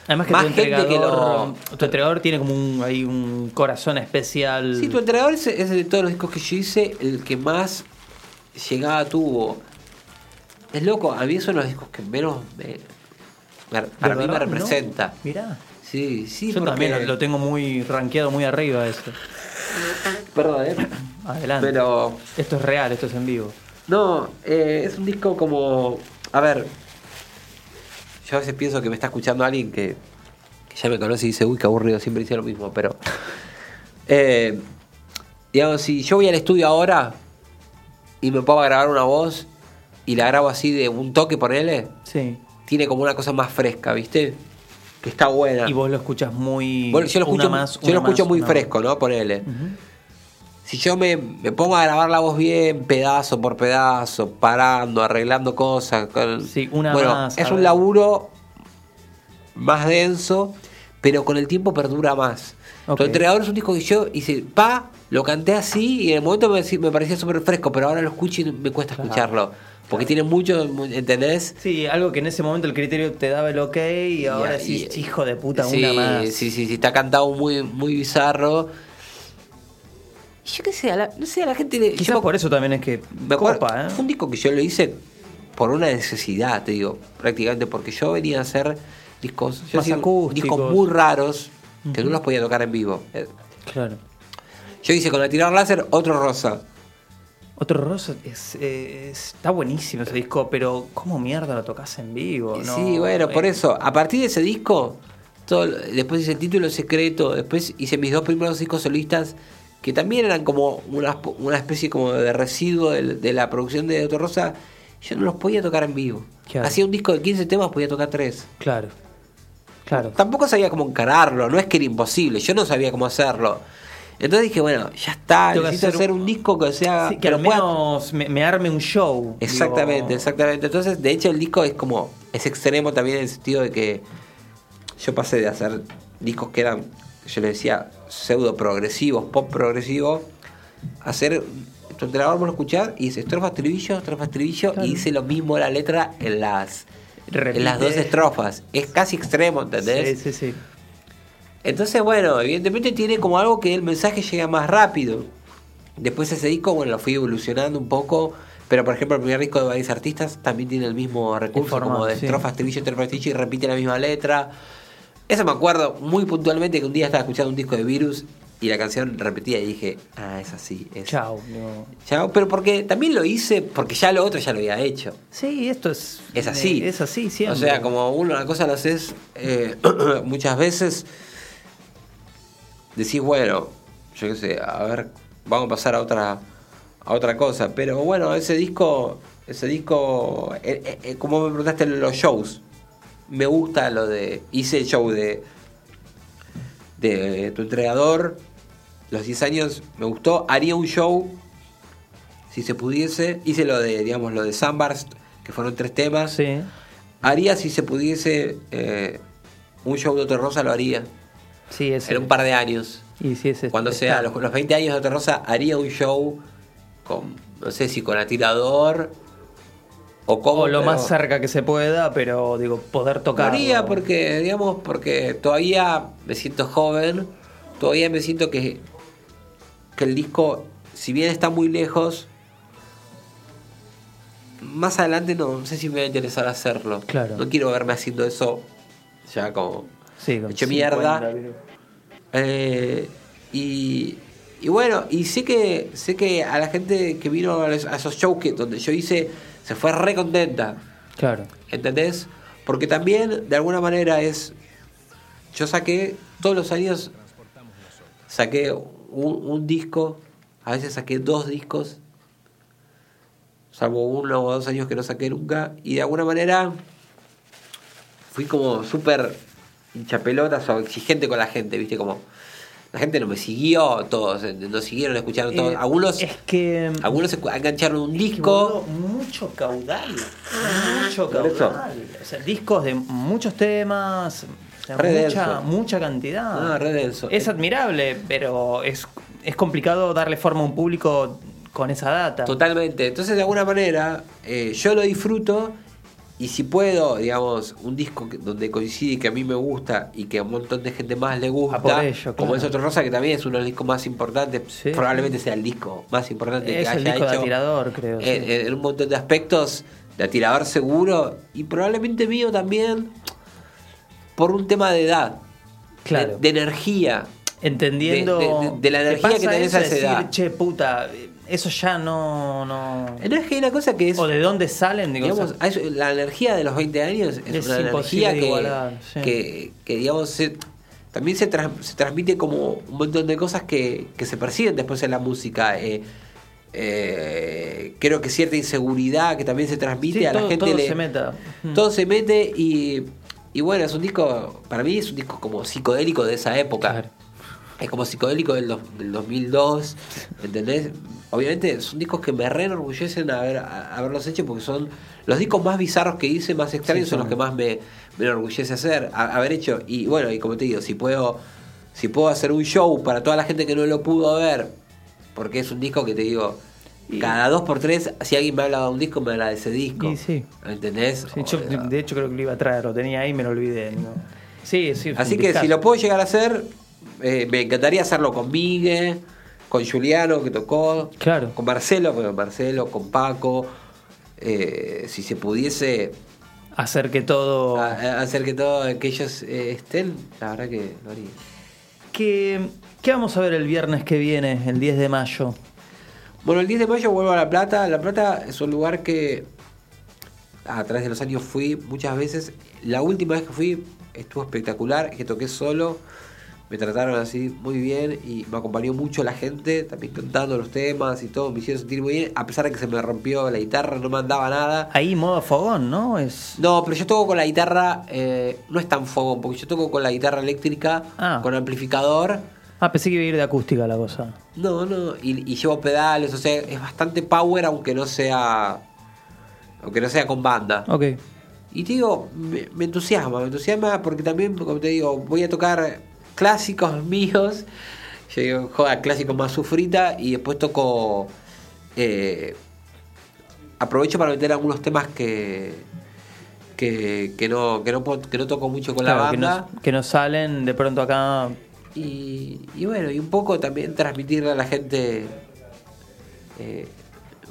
S3: Además que
S4: más
S3: tu
S4: gente que lo-
S3: tu entregador tiene como un, ahí un corazón especial.
S4: Sí, tu entrenador es, es de todos los discos que yo hice el que más llegada tuvo. Es loco, a mí son los discos que menos me- me-
S3: ¿De
S4: para mí me representa.
S3: No, Mirá.
S4: Sí, sí,
S3: Yo
S4: porque-
S3: también lo, lo tengo muy rankeado muy arriba eso.
S4: Perdón, eh.
S3: Adelante.
S4: Pero
S3: Esto es real, esto es en vivo.
S4: no, eh, es un disco como, a ver, yo a veces pienso que me está escuchando alguien que, que ya me conoce y dice, uy, qué aburrido, siempre dice lo mismo, pero eh, digamos, si yo voy al estudio ahora y me a grabar una voz y la grabo así de un toque, ponele,
S3: Sí.
S4: tiene como una cosa más fresca, ¿viste? Que está buena.
S3: Y vos lo escuchas muy.
S4: Bueno, yo lo escucho,
S3: más,
S4: yo lo escucho
S3: más,
S4: muy fresco. ¿no? Ponele.
S3: Ujú.
S4: Si yo me, me pongo a grabar la voz bien, pedazo por pedazo, parando, arreglando cosas. con-
S3: Sí, una
S4: bueno,
S3: más,
S4: es un laburo más denso, pero con el tiempo perdura más.
S3: Ok.
S4: Tu entrenador es un disco que yo hice, pa, lo canté así y en el momento me, me parecía súper fresco, pero ahora lo escucho y me cuesta
S3: Claro,
S4: escucharlo. Porque tiene mucho, ¿entendés?
S3: Sí, algo que en ese momento el criterio te daba el ok y ahora
S4: Y-
S3: decís,
S4: y-
S3: hijo de puta,
S4: sí,
S3: una más.
S4: Sí, sí, sí, está cantado muy, muy bizarro. Y Yo qué sé, a la, no sé, a la gente le.
S3: Quizás por eso también es que
S4: me acuerdo-
S3: copa, ¿eh?
S4: Fue un disco que yo lo hice por una necesidad, te digo, prácticamente, porque yo venía a hacer discos, yo
S3: Más
S4: hacía
S3: acústicos.
S4: discos muy raros que no los podía tocar en vivo.
S3: Claro.
S4: Yo hice con la tirar láser otro rosa.
S3: Otro Rosa es, eh, es- está buenísimo ese disco, pero ¿cómo mierda lo tocas en vivo? No,
S4: sí, bueno, por
S3: eh,
S4: eso, a partir de ese disco, todo, después hice el título secreto, después hice mis dos primeros discos solistas que también eran como una, una especie como de residuo de, de la producción de Otto Rosa, yo no los podía tocar en vivo.
S3: Claro.
S4: Hacía un disco de 15 temas, podía tocar 3.
S3: Claro. Claro.
S4: Tampoco sabía cómo encararlo, no es que era imposible, yo no sabía cómo hacerlo. Entonces dije, bueno, ya está,
S3: Tengo
S4: necesito
S3: hacer
S4: hacer
S3: un-
S4: un disco que sea...
S3: Sí, que al
S4: pueda-
S3: menos me, me arme un show.
S4: Exactamente,
S3: digo.
S4: exactamente. Entonces, de hecho, el disco es como. Es extremo también en el sentido de que yo pasé de hacer discos que eran, yo le decía, pseudo progresivos, pop progresivo, a hacer. Tu entrenador me lo escuchar y dice estrofa, estribillo, estrofa, estribillo,
S3: Claro.
S4: y hice lo mismo la letra en las.
S3: Repite.
S4: En las dos estrofas. Es casi extremo, ¿entendés?
S3: Sí, sí, sí.
S4: Entonces, bueno, evidentemente tiene como algo que el mensaje llega más rápido. Después ese disco, bueno, lo fui evolucionando un poco. Pero, por ejemplo, el primer disco de varios artistas también tiene el mismo recurso,
S3: formato,
S4: como de estrofa, estribillo, estrofa, estribillo, y repite la misma letra. Eso me acuerdo muy puntualmente que un día estaba escuchando un disco de Virus y la canción repetía y dije, ah, es así. Es.
S3: Chao. digo.
S4: Chao. Pero porque también lo hice, porque ya lo otro ya lo había hecho.
S3: Sí, esto es.
S4: Es así.
S3: Es así siempre.
S4: O sea, como uno una cosa lo haces eh, muchas veces, decís, bueno, yo qué sé, a ver, vamos a pasar a otra a otra cosa. Pero bueno, ese disco, ese disco, eh, eh, como me preguntaste en los shows, me gusta lo de, hice el show de de tu entrenador, los 10 años, me gustó, haría un show si se pudiese, hice lo de, digamos, lo de Sunburst, que fueron tres temas.
S3: Sí.
S4: Haría si se pudiese eh, un show de Otto Rosa, lo haría.
S3: Sí, es.
S4: En un par de años.
S3: Y sí, es
S4: Cuando
S3: está-
S4: sea los, los 20 años de Otto Rosa, haría un show con, no sé si con atirador o como.
S3: O lo
S4: pero
S3: más cerca que se pueda, pero digo, poder tocar.
S4: haría porque, digamos, porque todavía me siento joven, todavía me siento que, que el disco, si bien está muy lejos, más adelante no, sé si me va a interesar hacerlo.
S3: Claro.
S4: No quiero verme haciendo eso ya como
S3: Sí, con
S4: hecho
S3: 50,
S4: mierda. Eh, y, y bueno, y sé que sé que a la gente que vino a, los- a esos shows que, donde yo hice se fue re contenta.
S3: Claro.
S4: ¿Entendés? Porque también, de alguna manera, es. Yo saqué, todos los años, saqué un, un disco, a veces saqué dos discos, salvo uno o dos años que no saqué nunca, y de alguna manera fui como súper hinchapelotas o exigente con la gente, ¿viste? Como. La gente no me siguió, todos, eh, no siguieron escuchando todos.
S3: Eh,
S4: algunos,
S3: Es que.
S4: algunos engancharon un disco.
S3: mucho caudal. Mucho
S4: eso.
S3: caudal. O sea, discos de muchos temas. o sea, mucha, mucha cantidad.
S4: Ah, denso.
S3: Es admirable, pero es, es complicado darle forma a un público con esa data.
S4: Totalmente. Entonces, de alguna manera, eh, yo lo disfruto y si puedo, digamos, un disco que- donde coincide y que a mí me gusta y que a un montón de gente más le gusta,
S3: Ah, ello,
S4: como es Otro Rosa, que también es uno de los discos más importantes,
S3: Sí.
S4: probablemente sea el disco más importante que
S3: es el
S4: haya
S3: disco de Atirador, creo. sí.
S4: en, un montón de aspectos de atirador seguro y probablemente mío también por un tema de edad,
S3: Claro.
S4: de, de energía.
S3: Entendiendo.
S4: de- de- de la
S3: ¿te
S4: energía que tenés a esa
S3: decir,
S4: edad?
S3: Che, puta, eso ya no. no...
S4: No es que hay una cosa que es...
S3: O de dónde salen, digo,
S4: Digamos,
S3: o sea,
S4: es- la energía de los 20 años es,
S3: Es
S4: una energía que,
S3: igualar, sí.
S4: que, que, digamos, se- también se, tras- se transmite como un montón de cosas que, que se perciben después en la música. Eh, eh, creo que cierta inseguridad que también se transmite
S3: sí,
S4: a la gente.
S3: todo
S4: le-
S3: se meta. Mm.
S4: todo se mete y, y bueno, es un disco, para mí es un disco como psicodélico de esa época.
S3: Claro.
S4: Es como psicodélico del, dos- del 2002, ¿entendés? Obviamente son discos que me re enorgullecen haber, a- haberlos hecho porque son los discos más bizarros que hice, más extraños,
S3: Sí,
S4: son los que más me, me enorgullece hacer, a- haber hecho. Y bueno, y como te digo, si puedo, si puedo hacer un show para toda la gente que no lo pudo ver, porque es un disco que te digo,
S3: Y-
S4: cada dos por tres, si alguien me habla de un disco, me habla de ese disco.
S3: Y sí.
S4: ¿Entendés?
S3: Sí, yo, de hecho, creo que lo iba a traer, lo tenía ahí y me lo olvidé. ¿no? Sí, sí.
S4: Así que si lo puedo llegar a hacer, eh, me encantaría hacerlo con Migue, con Juliano que tocó,
S3: Claro.
S4: con Marcelo, con Marcelo, con Paco. eh, si se pudiese
S3: Hacer que todo.
S4: a- a- hacer que todos que ellos eh, estén, la verdad que lo haría.
S3: ¿Qué, ¿Qué vamos a ver el viernes que viene, el 10 de mayo?
S4: Bueno, el 10 de mayo vuelvo a La Plata. La Plata es un lugar que a través de los años fui muchas veces. La última vez que fui estuvo espectacular, que toqué solo. Me trataron así muy bien y me acompañó mucho la gente, también cantando los temas y todo, me hicieron sentir muy bien, a pesar de que se me rompió la guitarra, no me andaba nada.
S3: Ahí modo fogón, ¿no? Es.
S4: No, pero yo toco con la guitarra, eh, no es tan fogón, porque yo toco con la guitarra eléctrica,
S3: Ah.
S4: con amplificador.
S3: Ah, pensé que iba a ir de acústica la cosa.
S4: No, no, y, y llevo pedales, o sea, es bastante power aunque no sea aunque no sea con banda.
S3: Ok.
S4: Y te digo, me, me entusiasma, me entusiasma porque también, como te digo, voy a tocar clásicos míos. Yo digo, joda, clásicos más sufrita y después toco. eh, aprovecho para meter algunos temas que. Que, que no, que, no, que no toco mucho con
S3: Claro,
S4: la
S3: que,
S4: banda.
S3: no, que no salen de pronto acá.
S4: Y, y bueno, y un poco también transmitirle a la gente eh,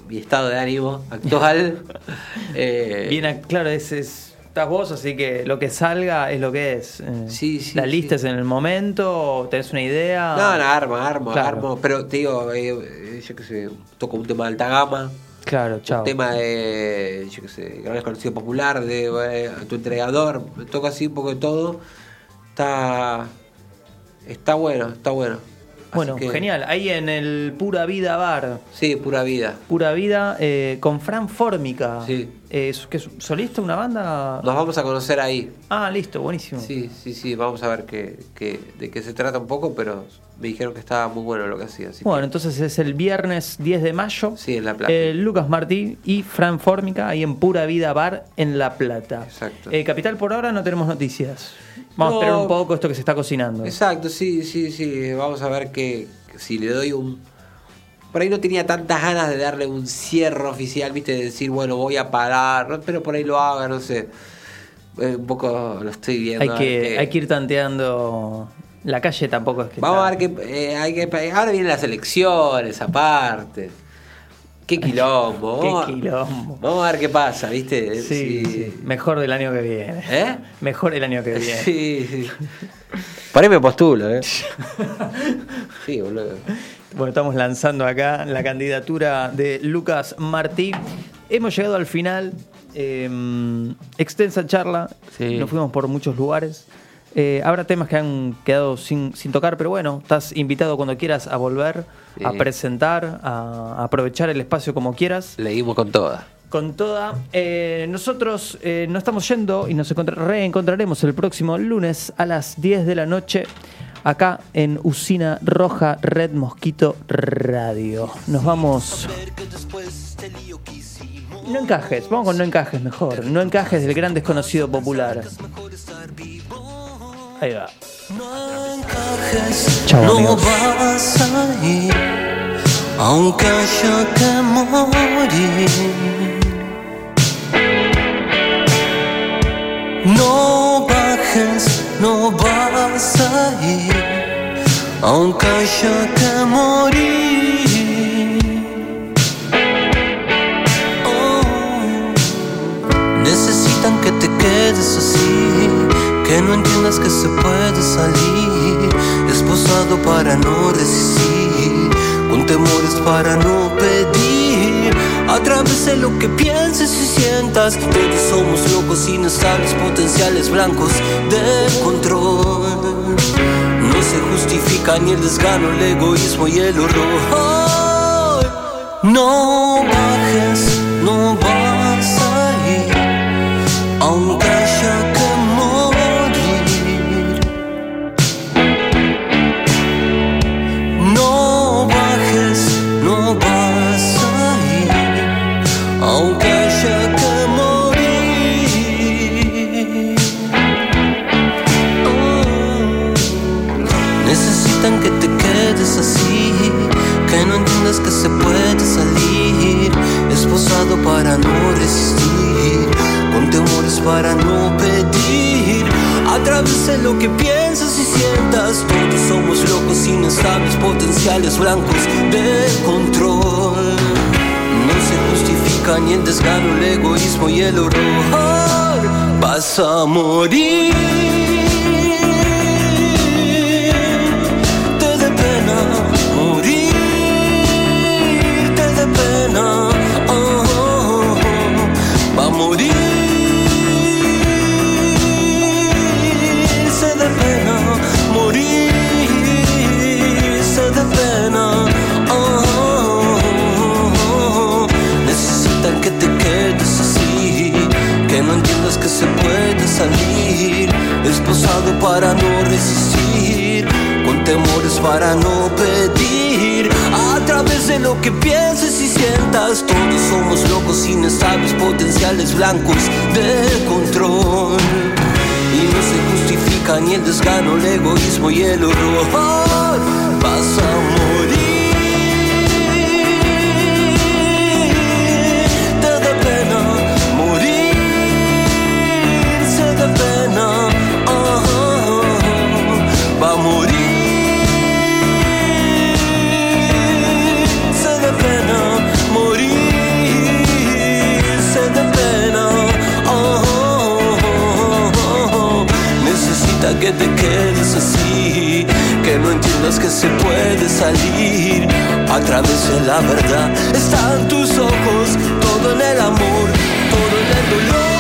S4: mi estado de ánimo actual. Eh,
S3: Bien, claro, es, es- estás vos, así que lo que salga es lo que es. Eh,
S4: Sí, sí,
S3: La lista
S4: sí.
S3: es en el momento, tenés una idea.
S4: No, no, armo, armo,
S3: Claro.
S4: armo. Pero te digo, eh, eh, yo qué sé, toco un tema de alta gama.
S3: Claro, chao.
S4: Un tema de, yo qué sé, gran desconocido popular, de eh, tu entregador. Toco así un poco de todo. Está. Está bueno, está bueno.
S3: Bueno,
S4: que-
S3: genial. Ahí en el Pura Vida Bar.
S4: Sí, pura vida.
S3: Pura Vida eh, con Fran Fórmica.
S4: Sí.
S3: Eh, ¿es- ¿Qué es solista una banda?
S4: Nos vamos a conocer ahí.
S3: Ah, listo, buenísimo.
S4: Sí, sí, sí, vamos a ver qué, qué- de qué se trata un poco, pero me dijeron que estaba muy bueno lo que hacía. Así
S3: Bueno,
S4: que-
S3: entonces es el viernes 10 de mayo.
S4: Sí, en La Plata.
S3: Eh, Lucas Martí y Fran Fórmica ahí en Pura Vida Bar en La Plata.
S4: Exacto.
S3: Eh, Capital por ahora no tenemos noticias. Vamos
S4: No.
S3: a esperar un poco esto que se está cocinando.
S4: Exacto, sí, sí, sí. Vamos a ver que si le doy un. Por ahí no tenía tantas ganas de darle un cierre oficial, viste, de decir, bueno, voy a parar, ¿no? pero por ahí lo haga, no sé. Eh, un poco lo estoy viendo.
S3: Hay que,
S4: qué-
S3: hay que ir tanteando. La calle tampoco es que.
S4: Vamos a ver que, eh, hay que. Ahora vienen las elecciones, aparte. Qué quilombo.
S3: Qué
S4: vamos
S3: quilombo.
S4: Vamos a ver qué pasa, ¿viste?
S3: Sí, sí. Mejor del año que viene.
S4: ¿Eh?
S3: Mejor el año que viene.
S4: Sí, sí. Por ahí me postulo, ¿eh? Sí, boludo.
S3: Bueno, estamos lanzando acá la candidatura de Lucas Martí. Hemos llegado al final. eh, extensa charla.
S4: Sí.
S3: Nos fuimos por muchos lugares. Eh, habrá temas que han quedado sin, sin tocar, pero bueno, estás invitado cuando quieras a volver, a presentar, a, a aprovechar el espacio como quieras.
S4: Leímos con toda.
S3: Con toda, eh, nosotros eh, nos estamos yendo y nos encontra- reencontraremos el próximo lunes a las 10 de la noche acá en Usina Roja Red Mosquito Radio. Nos vamos. No encajes, vamos con no encajes mejor. No encajes del gran desconocido popular. Ahí va. Chao,
S2: no
S3: amigos.
S2: vas a ir, aunque haya que morir. No bajes, no vas a ir, aunque haya que morir. Oh. Necesitan que te quedes así, que no entiendas que se puede salir, esposado para no resistir, con temores para no pedir. A través de lo que pienses y sientas, todos somos locos, inestables, potenciales blancos de control. No se justifica ni el desgano, el egoísmo y el horror. No bajes, no vas para no pedir. A través de lo que piensas y sientas, todos somos locos, inestables, potenciales blancos de control. No se justifica ni el desgano, el egoísmo y el horror. Vas a morir. que se puede salir, esposado para no resistir, con temores para no pedir. A través de lo que pienses y sientas, todos somos locos, inestables, potenciales blancos de control. Y no se justifica ni el desgano, el egoísmo y el horror. Pasa que te quedes así, que no entiendas que se puede salir a través de la verdad. Están tus ojos, todo en el amor, todo en el dolor.